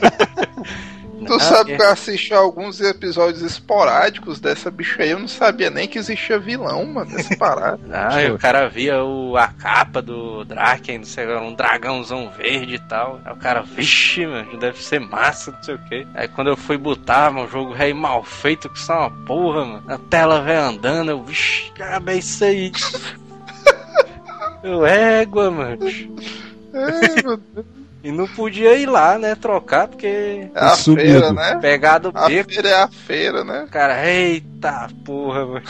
Tu Ah, sabe é. que eu assisti alguns episódios esporádicos dessa bicha aí, eu não sabia nem que existia vilão, mano, dessa parada. Ah, e o cara via o, a capa do Draken, não sei, um dragãozão verde e tal. Aí o cara, vixe, mano, deve ser massa, não sei o que. Aí quando eu fui botar, mano, o jogo rei mal feito, que só uma porra, mano. A tela vai andando, eu, vixe, cara, é isso aí. eu, égua, mano. É, meu Deus, E não podia ir lá, né, trocar, porque é a Sumido. feira, né? pegado A beco. feira é a feira, né? Cara, eita porra, mano.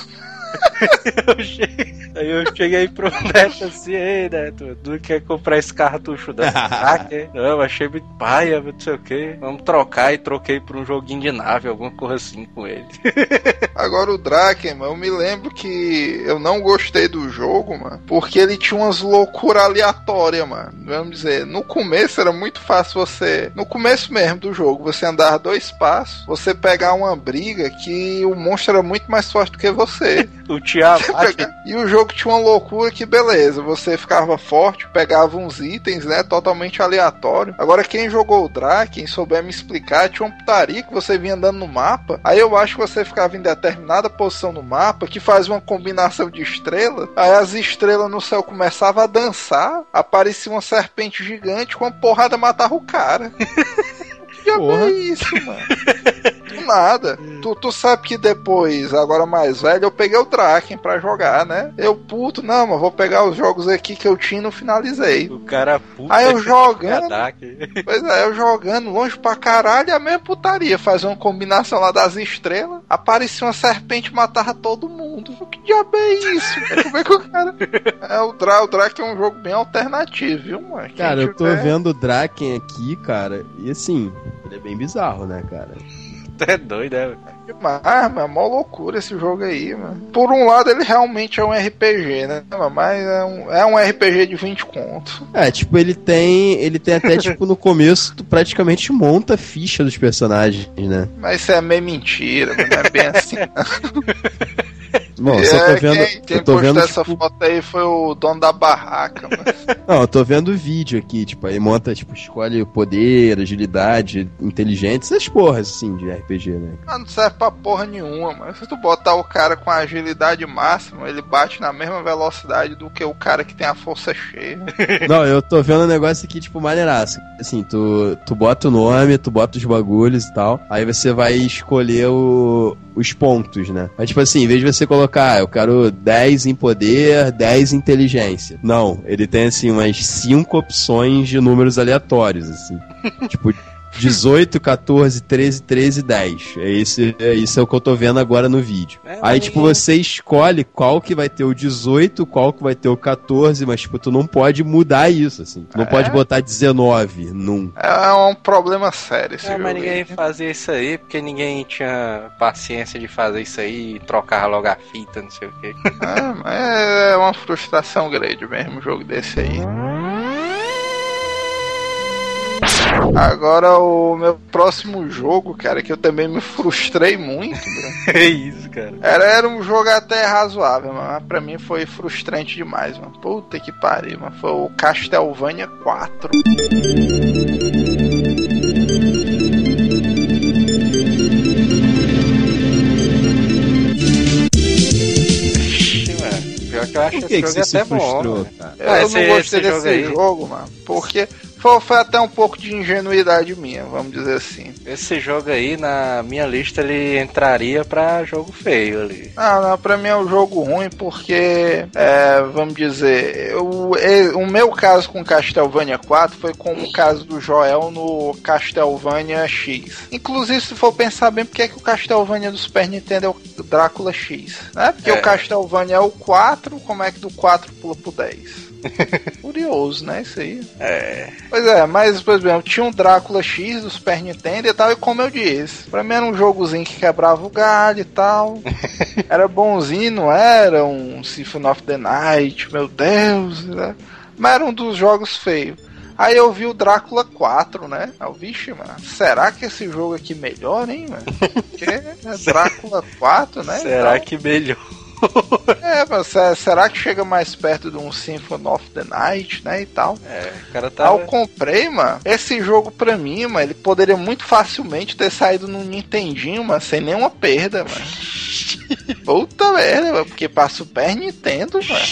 Eu cheguei- Aí eu cheguei pro Neto assim, ei Neto, tu quer comprar esse cartucho da Draken? Não, eu achei muito paia, não sei o que. Vamos trocar e troquei por um joguinho de nave, alguma coisa assim com ele. Agora o Draken, mano, eu me lembro que eu não gostei do jogo, mano, porque ele tinha umas loucuras aleatórias, mano. Vamos dizer, no começo era muito fácil você. No começo mesmo do jogo, você andar dois passos, você pegar uma briga que o monstro era muito mais forte do que você. O Tiamat, E o jogo tinha uma loucura que, beleza, você ficava forte, pegava uns itens, né, totalmente aleatório. Agora, quem jogou o Draken, souber me explicar, tinha uma putaria que você vinha andando no mapa, aí eu acho que você ficava em determinada posição no mapa, que faz uma combinação de estrelas, aí as estrelas no céu começavam a dançar, aparecia uma serpente gigante, com uma porrada matava o cara. Que diabo Porra. é isso, mano? nada. Tu, tu sabe que depois, agora mais velho, eu peguei o Draken pra jogar, né? Eu puto, não, mas vou pegar os jogos aqui que eu tinha e não finalizei. O cara puta. Aí eu jogando. Ataque. Pois é, eu jogando longe pra caralho, a mesma putaria. Fazer uma combinação lá das estrelas, aparecia uma serpente e matava todo mundo. Que diabo é isso? Como é que o cara. É, o, Dra o Draken é um jogo bem alternativo, viu, mano? Quem Cara, eu tô tiver- vendo o Draken aqui, cara, e assim, ele é bem bizarro, né, cara? Tu é doido, é? Demais, mano, é mó loucura esse jogo aí, mano. Por um lado, ele realmente é um RPG, né? Mas é um, é um RPG de 20 contos. É, tipo, ele tem. Ele tem até, tipo, no começo, tu praticamente monta a ficha dos personagens, né? Mas isso é meio mentira, mano, não é bem assim. Bom, eu só tô É, vendo. quem quem eu tô postou vendo. essa tipo, foto aí foi o dono da barraca, mano. Não, eu tô vendo o vídeo aqui, tipo, aí monta, tipo, escolhe poder, agilidade, inteligência, essas porras, assim, de RPG, né? Ah, não serve pra porra nenhuma, mas se tu botar o cara com a agilidade máxima, ele bate na mesma velocidade do que o cara que tem a força cheia. Não, eu tô vendo um negócio aqui, tipo, maneiraço. Assim, tu, tu bota o nome, tu bota os bagulhos e tal, aí você vai escolher o, os pontos, né? Mas, tipo assim, em vez de você colocar, ah, eu quero 10 em poder, 10 em inteligência. Não, ele tem, assim, umas 5 opções de números aleatórios, assim. tipo, 18, 14, 13, 13, 10. É esse, é isso é o que eu tô vendo agora no vídeo. É, Aí, tipo, você escolhe qual que vai ter o 18, qual que vai ter o 14, mas, tipo, tu não pode mudar isso, assim. Tu não É? pode botar 19 num. É um problema sério esse É, jogo. mas ninguém fazia isso aí porque ninguém tinha paciência de fazer isso aí e trocar logo a fita, não sei o quê. É, mas é uma frustração grande mesmo um jogo desse aí. Agora o meu próximo jogo, cara, que eu também me frustrei muito. É isso, cara. Era, era um jogo até razoável, mas pra mim foi frustrante demais, mano. Puta que pariu, mano. Foi o Castlevania 4. Ixi, mano. Pior que eu acho que esse jogo é se até bom. frustrou, mano. cara? Eu Ah, não esse- gostei esse desse jogo jogo, mano, porque foi, foi até um pouco de ingenuidade minha, vamos dizer assim. Esse jogo aí, na minha lista, ele entraria pra jogo feio ali. Não, não, pra mim é um jogo ruim porque, é, vamos dizer, eu, o meu caso com Castlevania 4 foi como o caso do Joel no Castlevania X. Inclusive, se for pensar bem, por que, é que o Castlevania do Super Nintendo é o Drácula X? Né? Porque É. o Castlevania é o 4, como é que do 4 pula pro 10? Curioso, né? Isso aí. É. Pois é, mas, por exemplo, tinha um Drácula X do Super Nintendo e tal, e como eu disse, pra mim era um jogozinho que quebrava o galho e tal. era bonzinho, não era um Symphony of the Night, meu Deus, né? Mas era um dos jogos feios. Aí eu vi o Drácula 4, né? Eu, vixe, mano, será que esse jogo aqui melhora, hein, mano? Porque é Drácula 4, né? Será Então- que melhor? É, mas se- será que chega mais perto de um Symphony of the Night, né, e tal? É, o cara Ah, tá. eu comprei, mano. Esse jogo pra mim, mano, ele poderia muito facilmente ter saído no Nintendinho, mano, sem nenhuma perda, mano. Puta merda, mano, porque pra Super Nintendo, mano.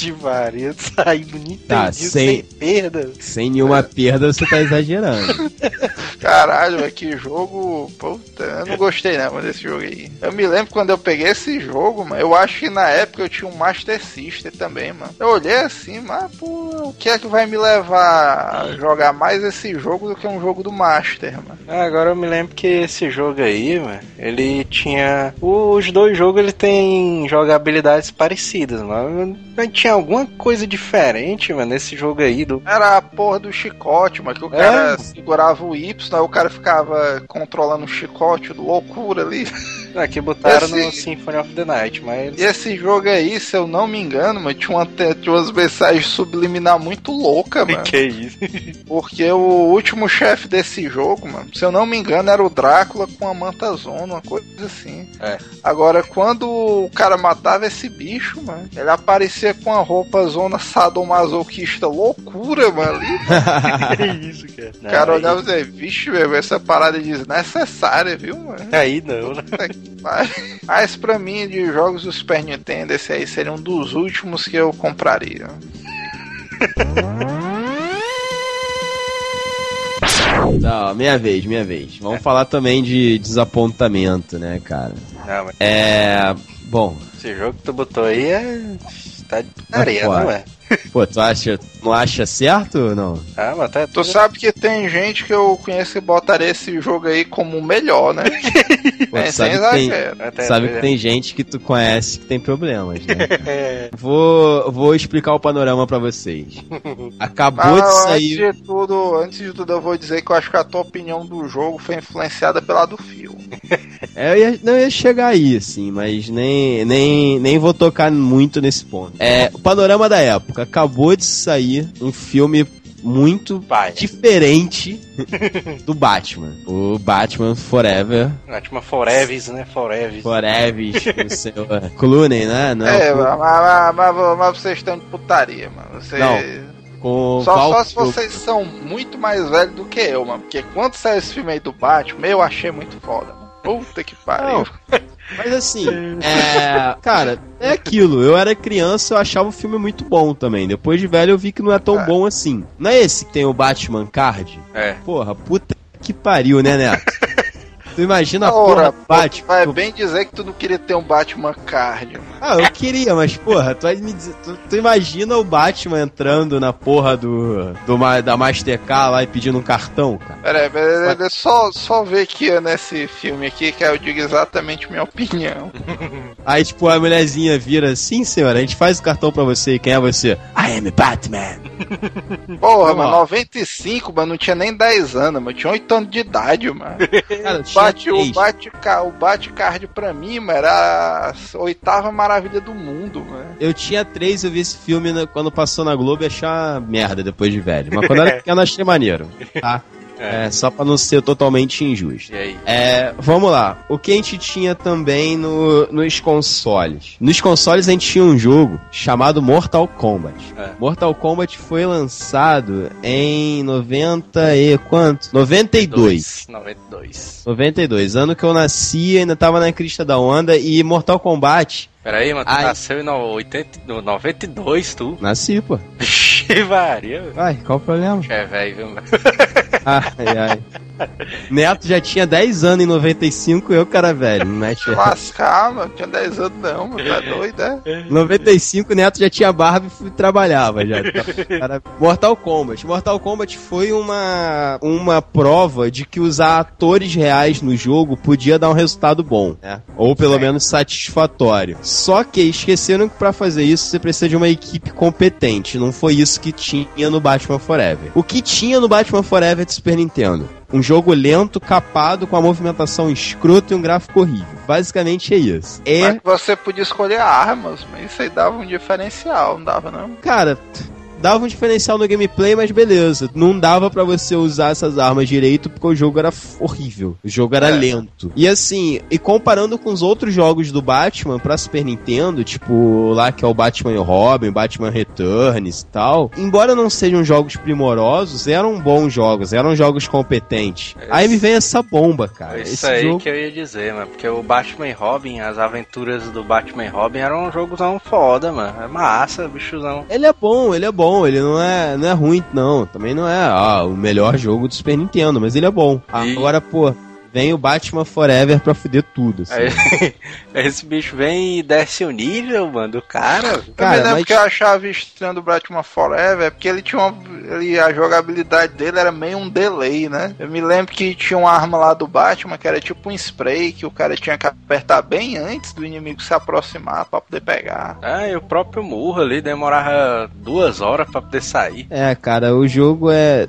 Ixi, Maria, saiu no Nintendo Tá, sem sem- perda. Sem nenhuma perda, você tá exagerando. Caralho, que jogo. Puta, eu não gostei não mano, desse jogo aí. Eu me lembro quando eu peguei esse jogo, mano. Eu acho que na época eu tinha um Master System também, mano. Eu olhei assim, mas pô, o que é que vai me levar a jogar mais esse jogo do que um jogo do Master, mano? Ah, Agora eu me lembro que esse jogo aí, mano, ele tinha. Os dois jogos ele tem jogabilidades parecidas, mano. Mas tinha alguma coisa diferente, mano, nesse jogo aí do. Era a porra do chicote, mas que o É? cara segurava o Y, aí o cara ficava controlando o chicote, loucura ali. Aqui botaram Esse- no Symphony of the Night, mas. E esse jogo aí, se eu não me engano, mano, tinha, uma, tinha umas mensagens subliminar muito louca, mano. Que isso? Porque o último chefe desse jogo, mano, se eu não me engano, era o Drácula com a manta zona, uma coisa assim. É. Agora, quando o cara matava esse bicho, mano, ele aparecia com a roupa zona sadomasoquista loucura, mano. Ali, que isso, cara? o cara olhava e dizia, vixe, meu, essa parada é desnecessária, viu, mano? Aí não, né? Mas pra mim, de jogos do Super Nintendo, esse aí seria um dos últimos que eu compraria. Não, minha vez, minha vez. Vamos falar também de desapontamento, né, cara? Não, mas É. Bom, esse jogo que tu botou aí é. Tá de areia, não é? pô, tu acha, não acha certo ou não? Ah, mas tá. Tu sabe que tem gente que eu conheço que botaria esse jogo aí como o melhor, né? Pô, é, sabe que tem. Até- sabe que tem gente que tu conhece que tem problemas, né? É. Vou, vou explicar o panorama pra vocês. Acabou Ah, de antes sair. de tudo, antes de tudo, eu vou dizer que eu acho que a tua opinião do jogo foi influenciada pela do filme. É, eu ia, não ia chegar aí, assim, mas nem, nem, nem vou tocar muito nesse ponto. É, o panorama da época. Acabou de sair um filme muito Vai. diferente do Batman. O Batman Forever. Batman Forever, né? Forever. Forever, o senhor Clooney, né? Não, é, com, mas, mas- mas- mas vocês estão de putaria, mano. Você... Não. com Só, Val só se vocês são muito mais velhos do que eu, mano. Porque quando saiu esse filme aí do Batman, eu achei muito foda. Puta que pariu. Mas assim, é. Cara, é aquilo. Eu era criança, eu achava o filme muito bom também. Depois de velho, eu vi que não é tão É. bom assim. Não é esse que tem o Batman Card? É. Porra, puta que pariu, né, Neto? Tu imagina a porra Batman. vai bem dizer que tu não queria ter um Batman Card, mano. Ah, eu queria, mas porra, tu, vai me dizer, tu, tu imagina o Batman entrando na porra do, do da Mastercard lá e pedindo um cartão, cara. Pera aí, pera aí, pera aí, só, só ver aqui nesse filme aqui que eu digo exatamente minha opinião. Aí, tipo, a mulherzinha vira, sim, senhora, a gente faz o cartão pra você. Quem é você? I am Batman. Porra, Vamos mano, lá. 95, mano, não tinha nem 10 anos, mano. Tinha 8 anos de idade, mano. Cara, tinha Bate, o bate, o bate card pra mim, mano, era a oitava maravilha do mundo, mano. Eu tinha três, eu vi esse filme quando passou na Globo e achar merda depois de velho. Mas quando eu era pequeno, achei maneiro. Tá? É, só pra não ser totalmente injusto. E aí? É, vamos lá. O que a gente tinha também no, nos consoles? Nos consoles a gente tinha um jogo chamado Mortal Kombat. É. Mortal Kombat foi lançado em 90 e quanto? 92. 92. 92, ano que eu nasci, ainda tava na crista da onda e Mortal Kombat. Peraí, mano, tu Ai. nasceu em no 80, no 92, tu? Nasci, pô. Vixe, Maria. Ai, qual o problema? É velho, viu? Ai, ai. Neto já tinha 10 anos em 95 eu, cara velho. Não mete Lascar, mano, tinha 10 anos não, mano, tá doido, é? 95 Neto já tinha barba e trabalhava já. Cara, Mortal Kombat. Mortal Kombat foi uma, uma prova de que usar atores reais no jogo podia dar um resultado bom, né? Ou pelo menos satisfatório. Só que esqueceram que pra fazer isso você precisa de uma equipe competente. Não foi isso que tinha no Batman Forever. O que tinha no Batman Forever de Super Nintendo? Um jogo lento, capado, com a movimentação escrota e um gráfico horrível. Basicamente é isso. É Mas você podia escolher armas, mas isso aí dava um diferencial, não dava não? Cara, dava um diferencial no gameplay, mas beleza. Não dava pra você usar essas armas direito porque o jogo era horrível. O jogo era É. lento. E assim, e comparando com os outros jogos do Batman pra Super Nintendo, tipo lá que é o Batman e o Robin, Batman Returns e tal, embora não sejam jogos primorosos, eram bons jogos, eram jogos competentes. É Aí me vem essa bomba, cara. Isso Esse aí jogo que eu ia dizer, mano. Porque o Batman e Robin, as aventuras do Batman e Robin eram um jogozão foda, mano. É massa, bichozão. Ele é bom, ele é bom, ele não é, não é ruim, não. Também não é ah, o melhor jogo do Super Nintendo, mas ele é bom. Agora, pô, vem o Batman Forever pra fuder tudo. assim. Aí, esse bicho vem e desce o nível, mano, do cara. Cara, lembro mas- que eu achava estranho do Batman Forever, é porque ele tinha uma. Ele, a jogabilidade dele era meio um delay, né? Eu me lembro que tinha uma arma lá do Batman que era tipo um spray que o cara tinha que apertar bem antes do inimigo se aproximar pra poder pegar. Ah, e o próprio murro ali demorava duas horas pra poder sair. É, cara, o jogo é.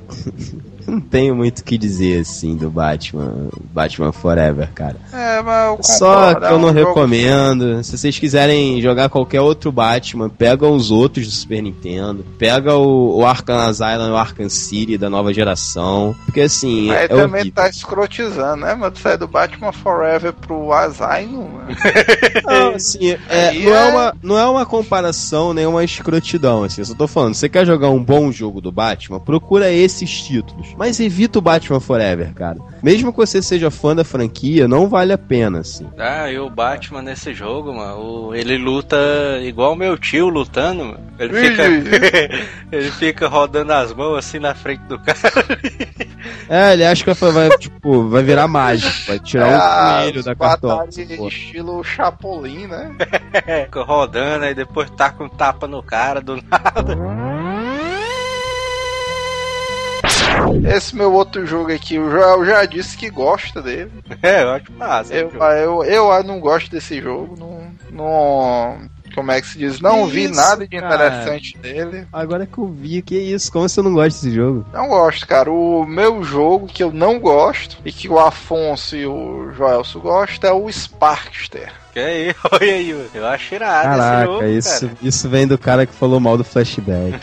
Não tenho muito o que dizer, assim, do Batman, Batman Forever, cara. É, mas eu Só que é eu não recomendo. Se vocês quiserem jogar qualquer outro Batman, pega os outros do Super Nintendo. Pega o, o Arkham Asylum e o Arkham City da nova geração. Porque assim, Aí é também horrível. tá escrotizando, né, mano? Sai do Batman Forever pro Asylum, mano. Não, assim, é, não, é é- uma, não é uma comparação nem uma escrotidão, assim, eu só tô falando, você quer jogar um bom jogo do Batman, procura esses títulos, mas evita o Batman Forever, cara. Mesmo que você seja fã da franquia, não vale a pena, assim. Ah, e o Batman nesse jogo, mano, o- ele luta igual meu tio lutando, mano. Ele fica, ele fica rodando as mãos assim na frente do cara. É, ele acha que vai, tipo, vai virar mágico, vai tirar É, um coelho da cartola. estilo Chapolin, né? Fica rodando aí depois taca um tapa no cara do nada. Esse meu outro jogo aqui, o Joel já disse que gosta dele. É, eu acho massa. Eu, jogo. eu, eu não gosto desse jogo. Não, não. Como é que se diz? Não Que vi isso, nada de cara? interessante dele. Agora que eu vi, que isso? Como você não gosta desse jogo? Não gosto, cara. O meu jogo que eu não gosto e que o Afonso e o Joelso gostam é o Sparkster. Que aí, olha aí, mano. eu acho irado esse Caraca, jogo, isso, cara. isso vem do cara que falou mal do flashback.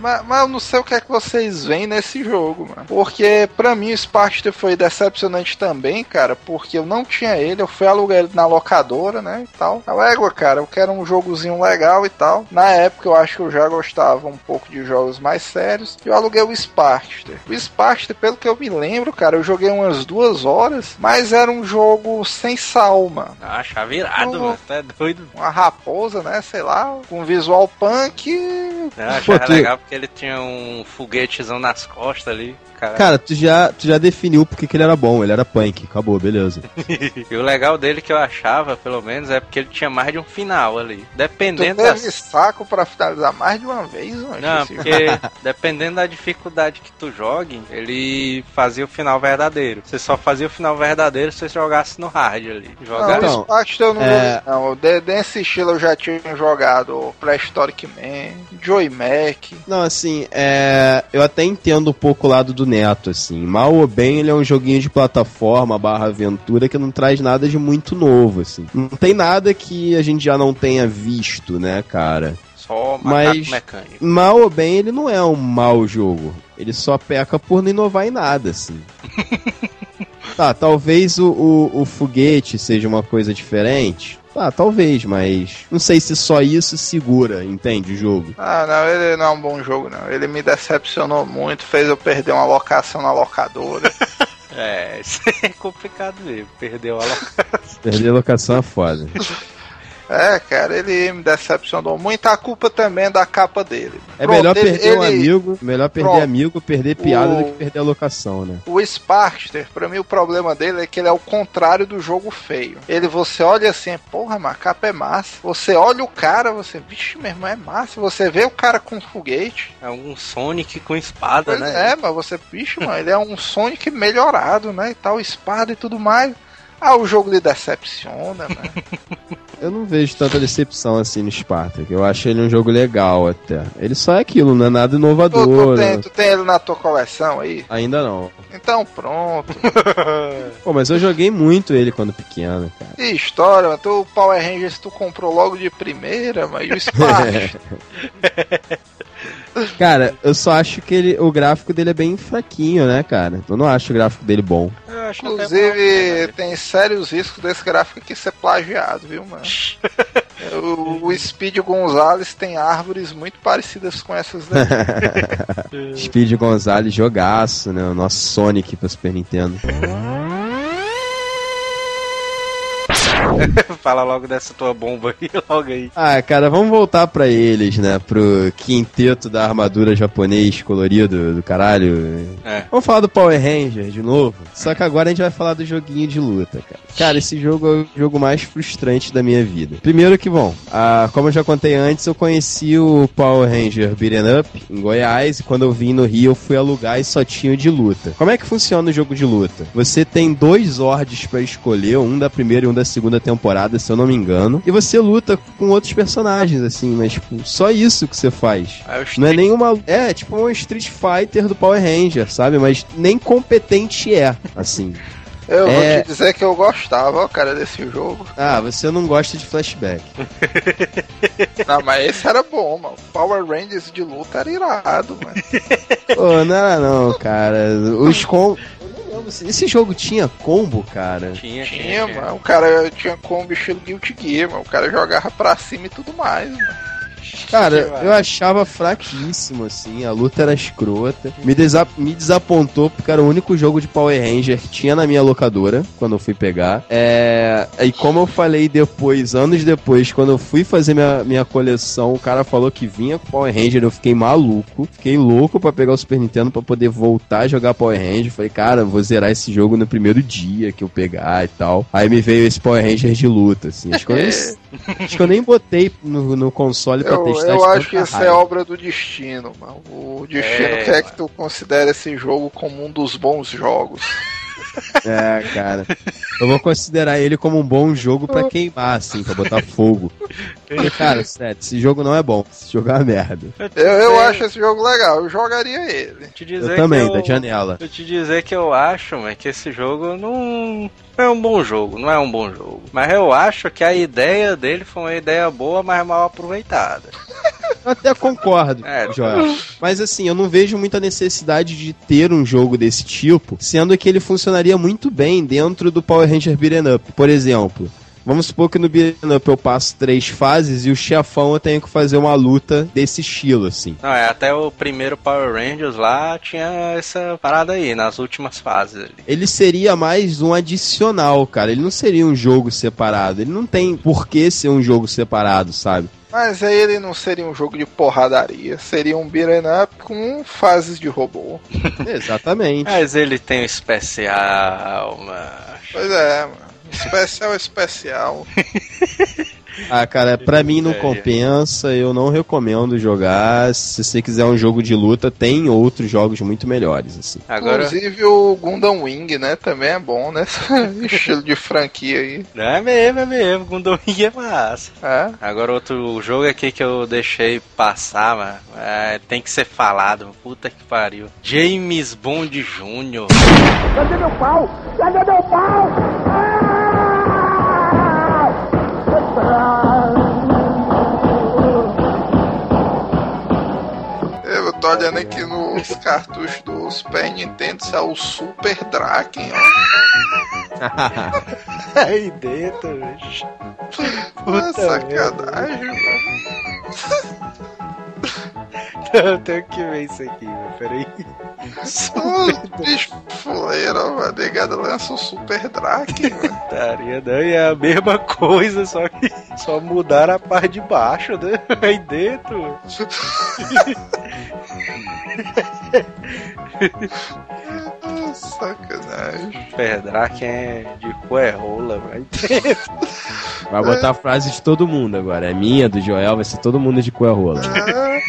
Mas, mas eu não sei o que é que vocês veem nesse jogo, mano. Porque pra mim o Sparkster foi decepcionante também, cara, porque eu não tinha ele, eu fui alugar ele na locadora, né, e tal. A égua, cara, eu quero um jogozinho legal e tal. Na época eu acho que eu já gostava um pouco de jogos mais sérios, e eu aluguei o Sparkster. O Sparkster, pelo que eu me lembro, cara, eu joguei umas duas horas, mas era um jogo sem sal, mano Ah, achava irado, Oh. mano. Tá doido. uma raposa, né? Sei lá, com visual punk. Eu achava Pô, tu- legal porque ele tinha um foguetezão nas costas ali. Cara. Cara, tu já, tu já definiu porque que ele era bom, ele era punk, acabou, beleza. E o legal dele que eu achava, pelo menos, é porque ele tinha mais de um final ali. Tu Dependendo teve das saco pra finalizar mais de uma vez, mano. Não, porque dependendo da dificuldade que tu jogue, ele fazia o final verdadeiro. Você só fazia o final verdadeiro se você jogasse no hard ali. Não, Jogar Então, o Spark eu não é- não. Desse estilo eu já tinha jogado Prehistoric Man, Joy Mac. Não, assim, é. Eu até entendo um pouco o lado do Neto, assim. Mal ou bem, ele é um joguinho de plataforma barra aventura que não traz nada de muito novo, assim. Não tem nada que a gente já não tenha visto, né, cara? só Mas- mecânico. Mal ou bem, ele não é um mau jogo. Ele só peca por não inovar em nada, assim. tá, talvez o, o, o foguete seja uma coisa diferente. Tá, talvez, mas não sei se só isso segura, entende, o jogo. Ah, não, ele não é um bom jogo, não. Ele me decepcionou muito, fez eu perder uma locação na locadora. É, isso é complicado mesmo. Perdeu a Perder locação é foda. é, cara, ele me decepcionou muito. A culpa também é da capa dele. É Pronto, melhor ele- perder um ele- amigo, melhor perder Pronto. amigo, perder piada O- do que perder a locação, né? O Sparkster, pra mim o problema dele é que ele é o contrário do jogo feio. Ele você olha assim, porra, mas a capa é massa. Você olha o cara, você, vixe, meu irmão, é massa. Você vê o cara com foguete. É um Sonic com espada, Pois né? é, mas você, bicho, mano, ele é um Sonic melhorado, né? E tal, espada e tudo mais. Ah, o jogo lhe decepciona, né? Eu não vejo tanta decepção assim no Spartak. Eu acho ele um jogo legal até. Ele só é aquilo, não é nada tu, inovador. tu, né? tem, tu tem ele na tua coleção aí? Ainda não. Então pronto. Pô, mas eu joguei muito ele quando pequeno, cara. Que história, mano. Tu, o Power Rangers tu comprou logo de primeira, mas e o Sparkster? Cara, eu só acho que ele, o gráfico dele é bem fraquinho, né, cara? Eu não acho o gráfico dele bom. Inclusive, tem sérios riscos desse gráfico aqui ser plagiado, viu, mano? o, o Speed Gonzalez tem árvores muito parecidas com essas daqui. Speed Gonzalez, jogaço, né? O nosso Sonic pra Super Nintendo. Fala logo dessa tua bomba aí, logo aí. Ah, cara, vamos voltar pra eles, né? Pro quinteto da armadura japonês colorido do caralho. É. Vamos falar do Power Ranger de novo. Só que agora a gente vai falar do joguinho de luta, cara. Cara, esse jogo é o jogo mais frustrante da minha vida. Primeiro que, bom, ah, como eu já contei antes, eu conheci o Power Ranger Beaten Up em Goiás e quando eu vim no Rio eu fui alugar e só tinha o de luta. Como é que funciona o jogo de luta? Você tem dois Zords pra escolher, um da primeira e um da segunda temporada, se eu não me engano, e você luta com outros personagens, assim, mas tipo, só isso que você faz. Aí o Não é nenhuma. É, tipo um Street Fighter do Power Ranger, sabe? Mas nem competente é, assim. Eu É. vou te dizer que eu gostava, ó, cara, desse jogo. Ah, você não gosta de flashback. Não, mas esse era bom, mano. Power Rangers de luta era irado, mano. Pô, não era não, cara. Os com. Eu não lembro se- Esse jogo tinha combo, cara. Tinha, Tinha, mano. O cara tinha combo estilo Guilty Gear, mano. O cara jogava pra cima e tudo mais, mano. Cara, eu achava fraquíssimo, assim. A luta era escrota. Me, desa me desapontou porque era o único jogo de Power Ranger que tinha na minha locadora quando eu fui pegar. É... E como eu falei depois, anos depois, quando eu fui fazer minha, minha coleção, o cara falou que vinha com Power Ranger. Eu fiquei maluco. Fiquei louco para pegar o Super Nintendo para poder voltar a jogar Power Ranger. Falei, cara, vou zerar esse jogo no primeiro dia que eu pegar e tal. Aí me veio esse Power Ranger de luta, assim. Eu nem, acho que eu nem botei no, no console pra Eu, testar. eu acho que isso é obra do destino, mano. O destino É, quer que tu considere esse jogo como um dos bons jogos. É, cara. Eu vou considerar ele como um bom jogo pra queimar, assim, pra botar fogo. Porque, cara, sério, esse jogo não é bom. Esse jogo é uma merda. Eu, eu acho esse jogo legal, eu jogaria ele. te dizer Eu também, que da janela. Eu te dizer que eu acho, mas que esse jogo não não é um bom jogo, não é um bom jogo. Mas eu acho que a ideia dele foi uma ideia boa, mas mal aproveitada. Eu até concordo, É, Joel. Mas assim, eu não vejo muita necessidade de ter um jogo desse tipo, sendo que ele funcionaria muito bem dentro do Power Ranger Beat'em Up. Por exemplo, vamos supor que no Beat'em Up eu passo três fases e o chefão eu tenho que fazer uma luta desse estilo, assim. Não, é, até o primeiro Power Rangers lá tinha essa parada aí, nas últimas fases ali. Ele seria mais um adicional, cara. Ele não seria um jogo separado. Ele não tem por que ser um jogo separado, sabe? Mas aí ele não seria um jogo de porradaria, seria um beat'em up com fases de robô. Exatamente. Mas ele tem o especial, mano. Pois é, mano. Especial especial. Ah, cara, pra mim não compensa, eu não recomendo jogar. Se você quiser um jogo de luta, tem outros jogos muito melhores, assim. Agora, Inclusive o Gundam Wing, né? Também é bom, né? Estilo de franquia aí. é mesmo, é mesmo, Gundam Wing é massa. É. Agora outro jogo aqui que eu deixei passar, mano, é, tem que ser falado, puta que pariu. James Bond Jr. Eu tô olhando aqui nos cartuchos do Super Nintendo, isso é o Super Draken, ó. Aí dentro, bicho. Ah, sacanagem, mano. Eu tenho que ver isso aqui, meu, peraí. Ô, bicho fuleiro, mano. Negada lança o Super Draken, mano. Taria, não, e é a mesma coisa, só que só mudaram a parte de baixo, né? Aí dentro. Sacanagem. Perdraken é de cuerrola, vai dentro. Vai botar a frase de todo mundo agora. É minha, do Joel, vai ser todo mundo de cu rola. Ah,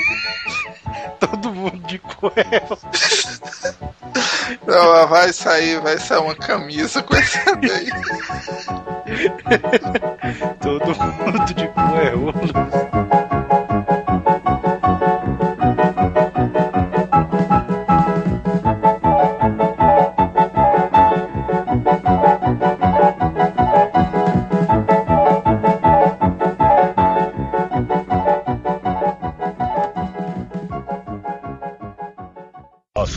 Todo mundo de cuerrola. não, vai sair, vai sair uma camisa com esse daí. Todo mundo de cuerrola.